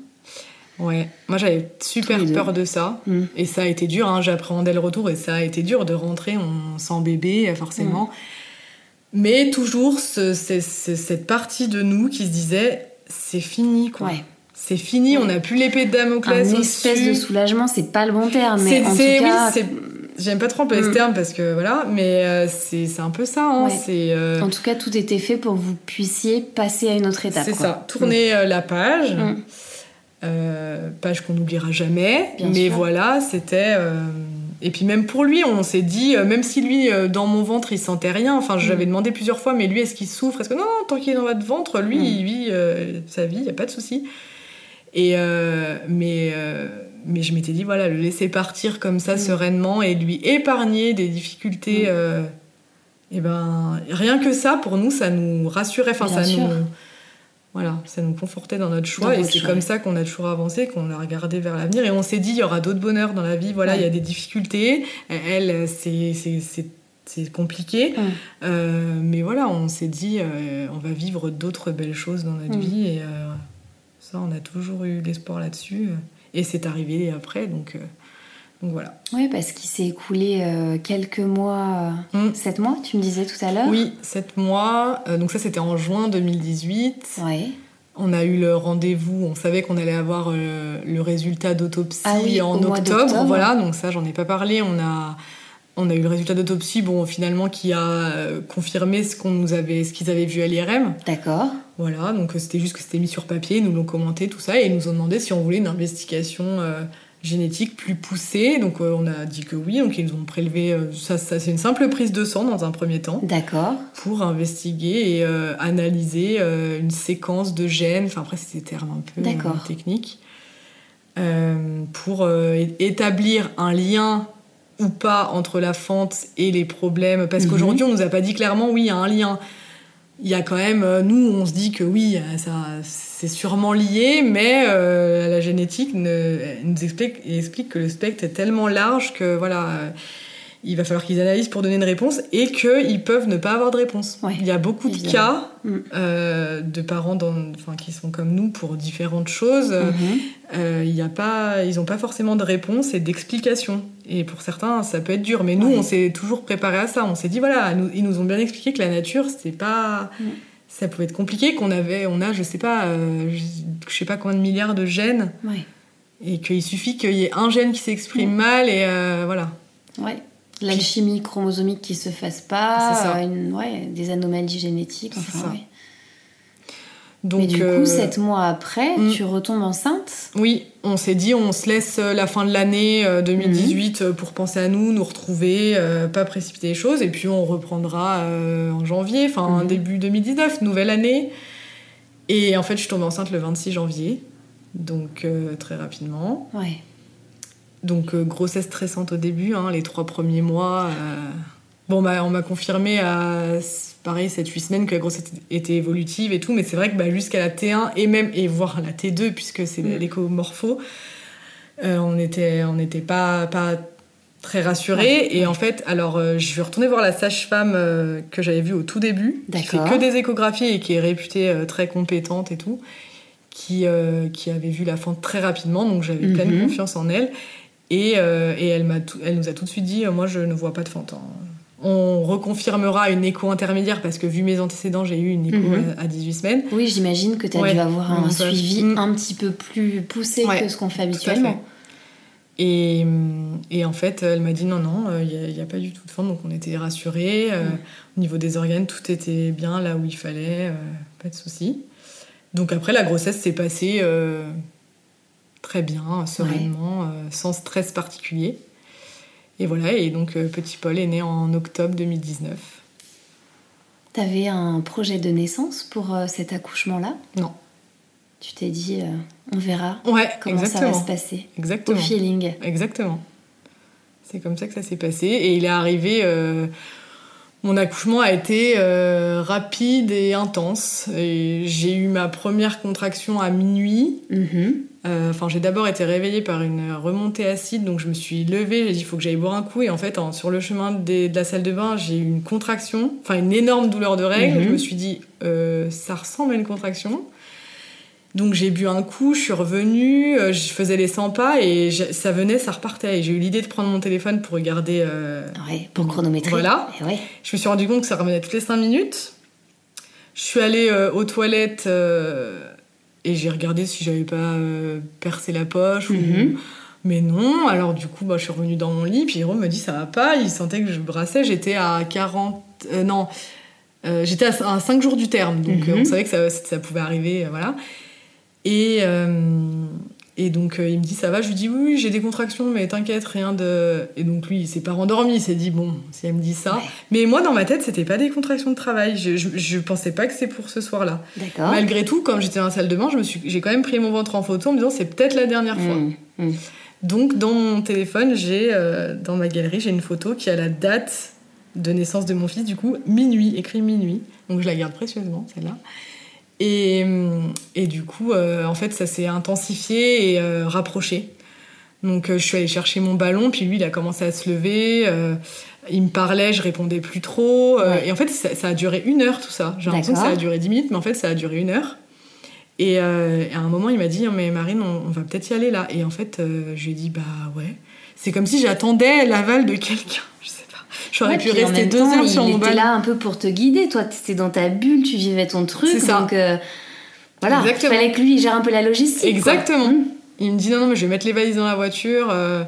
Ouais. Moi, j'avais super peur de ça. Mm. Et ça a été dur. Hein. J'appréhendais le retour et ça a été dur de rentrer on, sans bébé, forcément. Mm. Mais toujours ce- ce- ce- cette partie de nous qui se disait c'est fini, quoi. Ouais. C'est fini, on n'a plus l'épée de Damoclès. Un au-dessus. espèce de soulagement, c'est pas le bon terme, mais C'est- en tout c'est- oui, cas, c'est- J'aime pas trop employer ce Mm. terme parce que voilà, mais euh, c'est c'est un peu ça. Hein. Ouais. C'est euh, en tout cas, tout était fait pour que vous puissiez passer à une autre étape. c'est quoi. ça. Tourner euh, la page. Euh, page qu'on n'oubliera jamais. Bien mais sûr. voilà, c'était. euh, Et puis même pour lui, on s'est dit, euh, même si lui, dans mon ventre, il sentait rien, enfin, Mm. j'avais demandé plusieurs fois, mais lui, est-ce qu'il souffre? Est-ce que non, non, tant qu'il est dans votre ventre, lui, Mm. il vit sa vie, il n'y a pas de souci. Et mais, mais je m'étais dit, voilà, le laisser partir comme ça, Mm. sereinement, et lui épargner des difficultés. Et ben, rien que ça, pour nous, ça nous rassurait. Enfin, Bien ça sûr. nous Voilà, ça nous confortait dans notre choix Dans et c'est comme ça qu'on a toujours avancé, qu'on a regardé vers l'avenir et on s'est dit il y aura d'autres bonheurs dans la vie. Voilà, il y a des difficultés. Elle, c'est compliqué. Euh, mais voilà, on s'est dit euh, on va vivre d'autres belles choses dans notre Mm. vie et euh, ça, on a toujours eu l'espoir là-dessus et c'est arrivé après, donc, donc voilà. Oui, parce qu'il s'est écoulé euh, quelques mois, Mm. 7 mois, tu me disais tout à l'heure Oui, sept mois. Euh, donc ça, c'était en juin 2018. Ouais. On a eu le rendez-vous. On savait qu'on allait avoir euh, le résultat d'autopsie Ah oui, en octobre. Voilà, donc ça, j'en ai pas parlé. On a, on a eu le résultat d'autopsie, bon, finalement, qui a euh, confirmé ce qu'on nous avait, ce qu'ils avaient vu à l'IRM. D'accord. Voilà, donc euh, c'était juste que c'était mis sur papier, ils nous l'ont commenté, tout ça, et ils nous ont demandé si on voulait une investigation euh, génétique plus poussée. Donc euh, on a dit que oui, donc ils nous ont prélevé, euh, ça, ça c'est une simple prise de sang dans un premier temps D'accord. pour investiguer et euh, analyser une séquence de gènes, enfin après c'est des termes un peu techniques, pour établir un lien ou pas entre la fente et les problèmes. Parce Mhm. qu'aujourd'hui on nous a pas dit clairement oui il y a un lien. Il y a quand même, nous on se dit que oui, ça, c'est sûrement lié, mais euh, la génétique ne- nous explique, explique que le spectre est tellement large que voilà, euh, il va falloir qu'ils analysent pour donner une réponse et qu'ils peuvent ne pas avoir de réponse. Ouais, il y a beaucoup de cas Mm. euh, de parents dans, enfin, qui sont comme nous pour différentes choses. Euh, il y a pas, ils n'ont pas forcément de réponse et d'explication. Et pour certains, ça peut être dur. Mais nous, Ouais. on s'est toujours préparé à ça. On s'est dit, voilà, nous- ils nous ont bien expliqué que la nature, c'est pas... Mm. Ça pouvait être compliqué, qu'on avait, on a, je sais pas, euh, je, sais pas combien de milliards de gènes, Ouais. et qu'il suffit qu'il y ait un gène qui s'exprime mal, et euh, voilà. Ouais. L'alchimie chromosomique qui se fasse pas, ça. une- ouais, des anomalies génétiques. Enfin, ça. ouais. Donc, Mais du euh, coup, sept mois après, tu retombes enceinte? Oui, on s'est dit on se laisse euh, la fin de l'année euh, 2018 euh, pour penser à nous, nous retrouver, euh, pas précipiter les choses, et puis on reprendra euh, en janvier, enfin Mhm. début 2019, nouvelle année. Et en fait, je suis tombée enceinte le 26 janvier, donc euh, très rapidement. Ouais. Donc euh, grossesse stressante au début, hein, les trois premiers mois. euh, Bon, bah, on m'a confirmé à pareil 7-8 semaines que la grossesse était évolutive et tout, mais c'est vrai que bah, jusqu'à la T1 et même et voire la T2 puisque c'est Mm. l'écomorpho, euh, on n'était on pas pas très rassurés Ouais, et en fait alors euh, je suis retournée voir la sage-femme euh, que j'avais vue au tout début qui fait que des échographies et qui est réputée euh, très compétente et tout qui qui avait vu la fente très rapidement donc j'avais pleine Mhm. confiance en elle et, et elle, m'a tout- elle nous a tout de suite dit Moi, je ne vois pas de fente. hein. On reconfirmera une écho intermédiaire parce que, vu mes antécédents, j'ai eu une écho Mhm. à, à 18 semaines. Oui, j'imagine que tu as Ouais. dû avoir un ça- suivi Mm. un petit peu plus poussé Ouais, que ce qu'on fait habituellement. Et, hum, et en fait, elle m'a dit Non, non, il n'y a, pas du tout de fente. Donc, on était rassurés. euh, Mhm. Au niveau des organes, tout était bien là où il fallait. euh, pas de souci. Donc, après, la grossesse s'est passée euh, très bien, sereinement, euh, sans stress particulier. Et voilà, et donc euh, petit Paul est né en octobre 2019. T'avais un projet de naissance pour euh, cet accouchement-là? Non. Tu t'es dit, euh, on verra Ouais, comment exactement. ça va se passer. Au Exactement. feeling. Exactement. C'est comme ça que ça s'est passé. Et il est arrivé. euh, mon accouchement a été euh, rapide et intense. Et J'ai eu ma première contraction à minuit. Mhm. Euh, Enfin, j'ai d'abord été réveillée par une remontée acide, donc je me suis levée. J'ai dit il faut que j'aille boire un coup. Et en fait, en- sur le chemin des- de la salle de bain, j'ai eu une contraction, enfin une énorme douleur de règles. Mhm. Je me suis dit euh, ça ressemble à une contraction. Donc j'ai bu un coup, je suis revenue, euh, je faisais les 100 pas et je- ça venait, ça repartait. Et j'ai eu l'idée de prendre mon téléphone pour regarder. euh, Ouais, pour chronométrer. Voilà. Et ouais. Je me suis rendu compte que ça revenait toutes les 5 minutes. Je suis allée euh, aux toilettes euh, et j'ai regardé si j'avais pas percé la poche. ou- Mhm. Mais non, alors du coup, bah, je suis revenue dans mon lit, puis Jérôme me dit ça va pas, il sentait que je brassais, j'étais à 40... euh, non, j'étais à, à 5 jours du terme, donc Mhm. on savait que ça, ça pouvait arriver, voilà. Et, euh, et donc euh, il me dit ça va, je lui dis oui, oui, j'ai des contractions, mais t'inquiète, rien de... Et donc lui, il s'est pas rendormi, il s'est dit bon, si elle me dit ça... Ouais. Mais moi, dans ma tête, c'était pas des contractions de travail, je, je, je pensais pas que c'est pour ce soir-là. D'accord. Malgré tout, comme j'étais dans la salle de bain, je me suis, j'ai quand même pris mon ventre en photo en me disant c'est peut-être la dernière fois. Mm, mm. Donc dans mon téléphone, j'ai euh, dans ma galerie, j'ai une photo qui a la date de naissance de mon fils, du coup minuit, écrit minuit. Donc je la garde précieusement celle-là. Et, et du coup, euh, en fait, ça s'est intensifié et euh, rapproché. Donc, euh, je suis allée chercher mon ballon, puis lui, il a commencé à se lever. euh, il me parlait, je répondais plus trop. euh, Ouais. Et en fait, ça, ça a duré une heure, tout ça. J'ai l'impression que ça a duré 10 minutes, mais en fait, ça a duré une heure. Et, euh, à un moment, il m'a dit Mais Marine, on, on va peut-être y aller là. Et en fait, je lui ai dit Bah ouais. C'est comme si j'attendais l'aval de quelqu'un. Je. J'aurais Ouais, pu rester deux temps, heures sur il mon était là un peu pour te guider. Toi, t'étais dans ta bulle, tu vivais ton truc. C'est ça. Donc, euh, voilà, il fallait que lui il gère un peu la logistique. Exactement. Mm. Il me dit non, non, mais je vais mettre les valises dans la voiture. euh,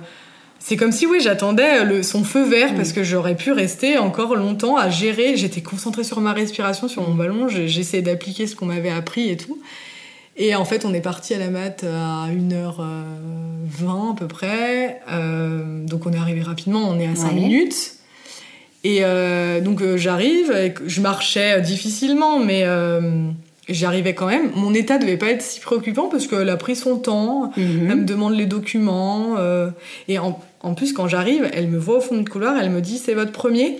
C'est comme si, oui, j'attendais le, son feu vert Mm. parce que j'aurais pu rester encore longtemps à gérer. J'étais concentrée sur ma respiration, sur mon ballon. J'essayais d'appliquer ce qu'on m'avait appris et tout. Et en fait, on est parti à la mat à 1h20 à peu près. Euh, donc, on est arrivé rapidement, on est à 5 Ouais. minutes. Et euh, donc, euh, j'arrive, je marchais euh, difficilement, mais euh, j'arrivais quand même. Mon état devait pas être si préoccupant parce qu'elle a pris son temps. Mhm. Elle me demande les documents. euh, et en, en plus, quand j'arrive, elle me voit au fond du couloir, elle me dit c'est votre premier?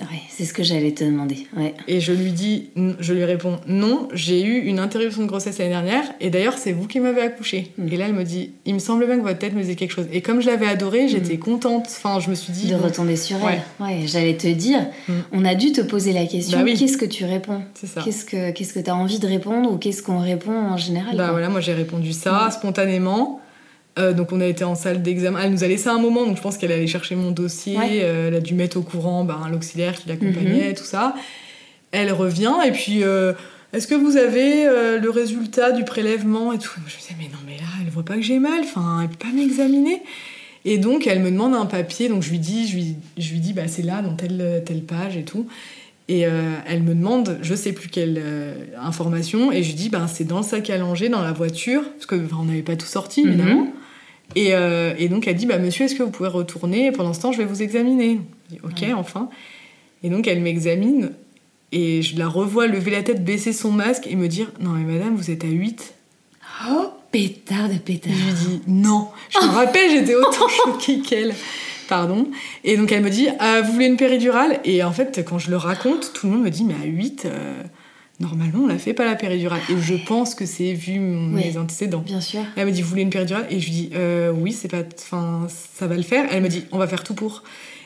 Ouais, c'est ce que j'allais te demander. Ouais. Et je lui dis, je lui réponds non, j'ai eu une interruption de grossesse l'année dernière et d'ailleurs c'est vous qui m'avez accouché. Mm. Et là elle me dit, il me semble bien que votre tête me disait quelque chose. Et comme je l'avais adorée, j'étais contente. Enfin, je me suis dit, De bon, retomber sur elle. Ouais, j'allais te dire, Mm. on a dû te poser la question Bah oui. qu'est-ce que tu réponds? C'est ça. Qu'est-ce que qu'est-ce que tu as envie de répondre ou qu'est-ce qu'on répond en général Bah quoi? voilà, moi j'ai répondu ça spontanément. Euh, donc on a été en salle d'examen. Elle nous a laissé un moment, donc je pense qu'elle allait chercher mon dossier. Ouais. Euh, elle a dû mettre au courant ben, l'auxiliaire qui l'accompagnait, Mhm. tout ça. Elle revient et puis euh, est-ce que vous avez le résultat du prélèvement et tout? Je me disais mais non mais là elle voit pas que j'ai mal, enfin elle peut pas m'examiner. Et donc elle me demande un papier, donc je lui dis, je lui, je lui dis bah c'est là dans telle telle page et tout. Et elle me demande, je sais plus quelle information, et je lui dis, ben, c'est dans le sac à langer, dans la voiture, parce que enfin, on n'avait pas tout sorti, Mhm. évidemment. Et, euh, et donc elle dit, bah, monsieur, est-ce que vous pouvez retourner? Pendant ce temps, je vais vous examiner. Je dis, ok, Ouais. enfin. Et donc elle m'examine, et je la revois lever la tête, baisser son masque, et me dire, non mais madame, vous êtes à 8. Oh, pétard de pétard. je lui dis non. Je me rappelle, j'étais <laughs> autant choquée qu'elle. Pardon. Et donc elle me dit Ah, Vous voulez une péridurale? Et en fait, quand je le raconte, tout le monde me dit Mais à 8, euh, normalement, on la fait pas la péridurale. Et je pense que c'est vu mes antécédents. Bien sûr. Elle me dit Vous voulez une péridurale? Et je lui dis euh, Oui, c'est pas. Enfin, ça va le faire. Elle me dit On va faire tout pour.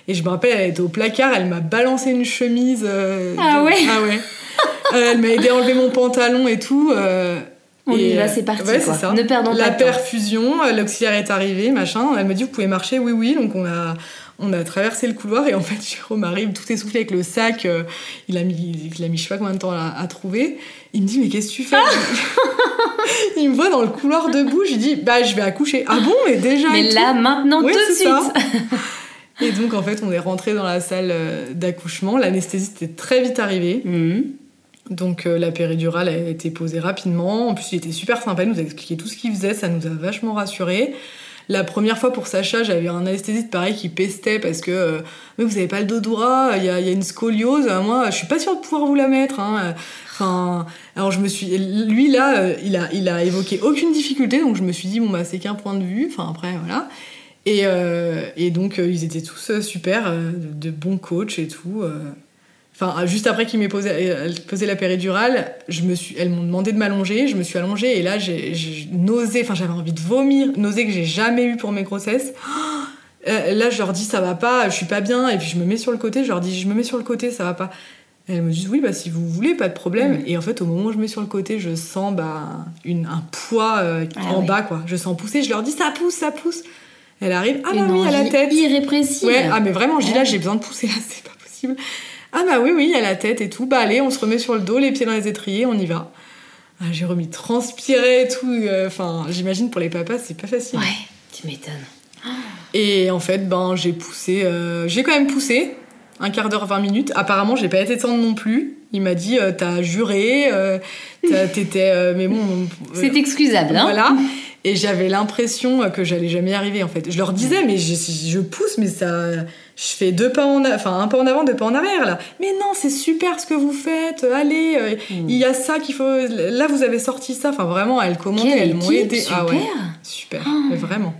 Et je me rappelle, elle était au placard, elle m'a balancé une chemise. euh, Ah de- ouais Ah ouais. Euh, elle m'a aidé à enlever mon pantalon et tout. euh, On et, y va, c'est parti. ouais, quoi. c'est ça. Ne perdons La pas temps. perfusion, l'auxiliaire est arrivé, machin. Elle m'a dit, vous pouvez marcher, oui, oui. Donc on a, on a traversé le couloir et en fait, Jérôme arrive tout essoufflé avec le sac. euh, il, a mis, il a mis je sais pas combien de temps à, à trouver. Il me dit, mais qu'est-ce que tu fais? Il me voit dans le couloir debout. Je lui dis, bah, je vais accoucher. Ah bon, mais déjà Mais tout là, maintenant, Ouais, tout de ça. suite. Et donc, en fait, on est rentré dans la salle euh, d'accouchement. L'anesthésiste était très vite arrivé. Mhm. Donc euh, la péridurale a été posée rapidement. En plus, il était super sympa, il nous a expliqué tout ce qu'il faisait, ça nous a vachement rassurés. La première fois pour Sacha, j'avais un anesthésiste pareil qui pestait parce que euh, vous avez pas le dos droit, il y a, une scoliose. Euh, Moi, je suis pas sûre de pouvoir vous la mettre. hein. Je me suis, lui là, euh, il a, évoqué aucune difficulté, donc je me suis dit bon bah c'est qu'un point de vue. Enfin après voilà. Et, donc ils étaient tous super, de, bons coachs et tout. Enfin, juste après qu'il m'ait posé, euh, posé la péridurale, je me suis, elles m'ont demandé de m'allonger, je me suis allongée et là j'ai nausé, enfin j'avais envie de vomir, nausée que j'ai jamais eu pour mes grossesses. <gasps> Euh, là je leur dis ça va pas, je suis pas bien et puis je me mets sur le côté, je leur dis je me mets sur le côté, ça va pas. Elles me disent oui bah si vous voulez pas de problème Mm. et en fait au moment où je mets sur le côté je sens bah une, un poids euh, Ah en oui. bas quoi, je sens pousser, je leur dis ça pousse ça pousse. Elle arrive ah bah oui à la tête. irrépressible. Ouais, ah mais vraiment, je dis là, j'ai besoin de pousser là, <laughs> c'est pas possible. Ah bah oui, oui, il y a la tête et tout. Bah allez, on se remet sur le dos, les pieds dans les étriers, on y va. Ah, j'ai remis transpirer et tout. euh, Enfin, j'imagine pour les papas, c'est pas facile. Ouais, tu m'étonnes. Et en fait, ben j'ai poussé, euh, j'ai quand même poussé un quart d'heure, 20 minutes. Apparemment, j'ai pas été tendre non plus. Il m'a dit, euh, t'as juré, euh, t'étais, mais bon. C'est excusable, hein voilà. Et j'avais l'impression que j'allais jamais y arriver en fait. Je leur disais, mais je, je pousse, mais ça, je fais deux pas en, enfin un pas en avant, deux pas en arrière là. Mais non, c'est super ce que vous faites. Allez, euh, Mm. il y a ça qu'il faut. Là, vous avez sorti ça. Enfin vraiment, elles Quelle elles m'ont aidé. super. Ah ouais, super, Oh. vraiment.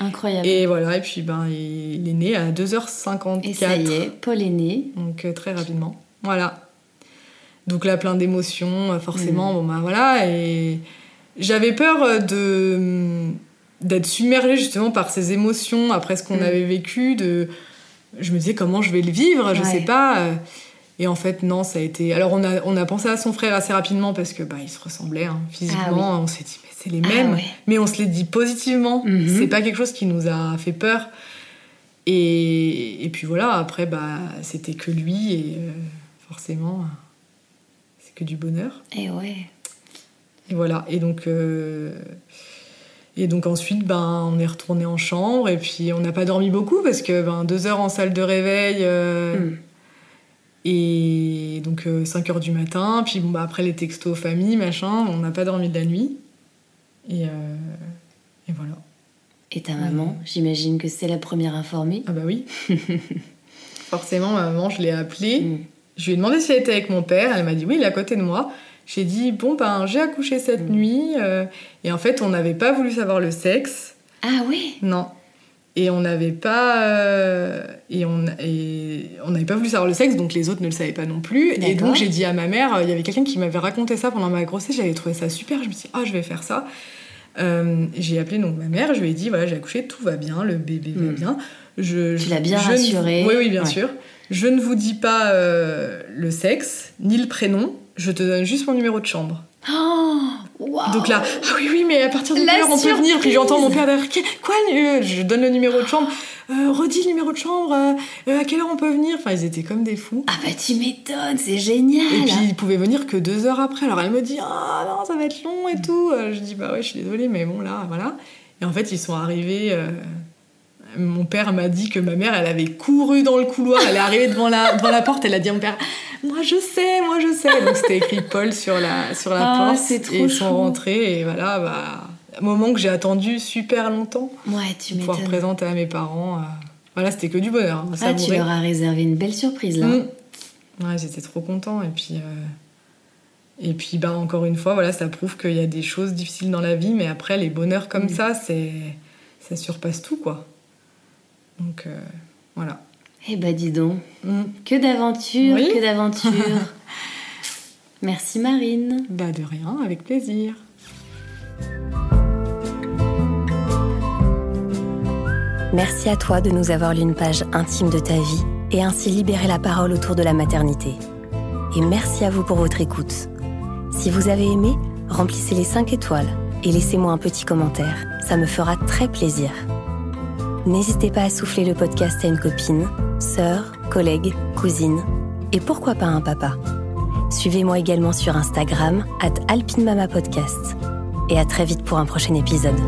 Incroyable. Et voilà. Et puis ben, il est né à 2h54. Et ça y est, Paul est né. Donc euh, très rapidement. Voilà. Donc là, plein d'émotions, forcément. Bon, bah voilà. Et j'avais peur de d'être submergée justement par ces émotions après ce qu'on avait vécu. De, je me disais comment je vais le vivre, je sais pas. Et en fait, non, ça a été. Alors, on a, on a pensé à son frère assez rapidement parce que bah, il se ressemblait hein, physiquement. Ah on s'est dit, mais c'est les mêmes. Ah mais on se l'est dit positivement. Mhm. C'est pas quelque chose qui nous a fait peur. Et, et puis voilà, après, bah, c'était que lui et euh, forcément, c'est que du bonheur. Et ouais. Et voilà. Et donc. Euh, et donc ensuite, ben, on est retourné en chambre et puis on n'a pas dormi beaucoup parce que ben, deux heures en salle de réveil, euh, hmm. Et donc 5 euh, heures du matin, puis bon, bah, après les textos famille, machin, on n'a pas dormi de la nuit. Et, euh, et voilà. Et ta maman, j'imagine que c'est la première informée Ah bah oui. <laughs> Forcément, ma maman, je l'ai appelée. Mm. Je lui ai demandé si elle était avec mon père. Elle m'a dit oui, il est à côté de moi. J'ai dit bon ben j'ai accouché cette mm. nuit. Euh, et en fait, on n'avait pas voulu savoir le sexe. Ah oui Non et on n'avait pas euh, et on et on n'avait pas voulu savoir le sexe donc les autres ne le savaient pas non plus et donc j'ai dit à ma mère il y avait quelqu'un qui m'avait raconté ça pendant ma grossesse j'avais trouvé ça super je me suis dit ah je vais faire ça euh, j'ai appelé donc ma mère je lui ai dit voilà j'ai accouché tout va bien le bébé va hmm. bien je, tu l'as bien rassuré oui oui bien sûr je ne vous dis pas euh, le sexe ni le prénom je te donne juste mon numéro de chambre oh donc là, ah oui, oui, mais à partir de quelle heure on peut venir Puis j'entends mon père derrière, quoi Je donne le numéro de chambre. Euh, redis le numéro de chambre, euh, à quelle heure on peut venir? Enfin, ils étaient comme des fous. Ah bah tu m'étonnes, c'est génial Et puis ils pouvaient venir que deux heures après. Alors elle me dit, ah non, ça va être long et tout. Euh, je dis, bah ouais, je suis désolée, mais bon, là, voilà. Et en fait, ils sont arrivés... Mon père m'a dit que ma mère, elle avait couru dans le couloir, elle est arrivée devant la, devant la porte, elle a dit à mon père moi je sais, moi je sais. Donc c'était écrit Paul sur la, sur la ah, porte. Trop et ils sont rentrés et voilà, bah, un moment que j'ai attendu super longtemps. Ouais, tu Pour pouvoir présenter à mes parents. Euh, voilà, c'était que du bonheur. Hein, ah, tu leur as réservé une belle surprise là. Mmh. Ouais, j'étais trop content. Et puis, euh, et puis bah, encore une fois, voilà, ça prouve qu'il y a des choses difficiles dans la vie, mais après, les bonheurs comme mmh. ça, c'est ça surpasse tout, quoi. Donc, euh, voilà. Eh ben dis donc, mm. que d'aventures, que d'aventures. <laughs> Merci Marine. Bah de rien, avec plaisir. Merci à toi de nous avoir lu une page intime de ta vie et ainsi libérer la parole autour de la maternité. Et merci à vous pour votre écoute. Si vous avez aimé, remplissez les 5 étoiles et laissez-moi un petit commentaire. Ça me fera très plaisir. N'hésitez pas à souffler le podcast à une copine, sœur, collègue, cousine et pourquoi pas un papa. Suivez-moi également sur Instagram, at alpinemamapodcast. Et à très vite pour un prochain épisode.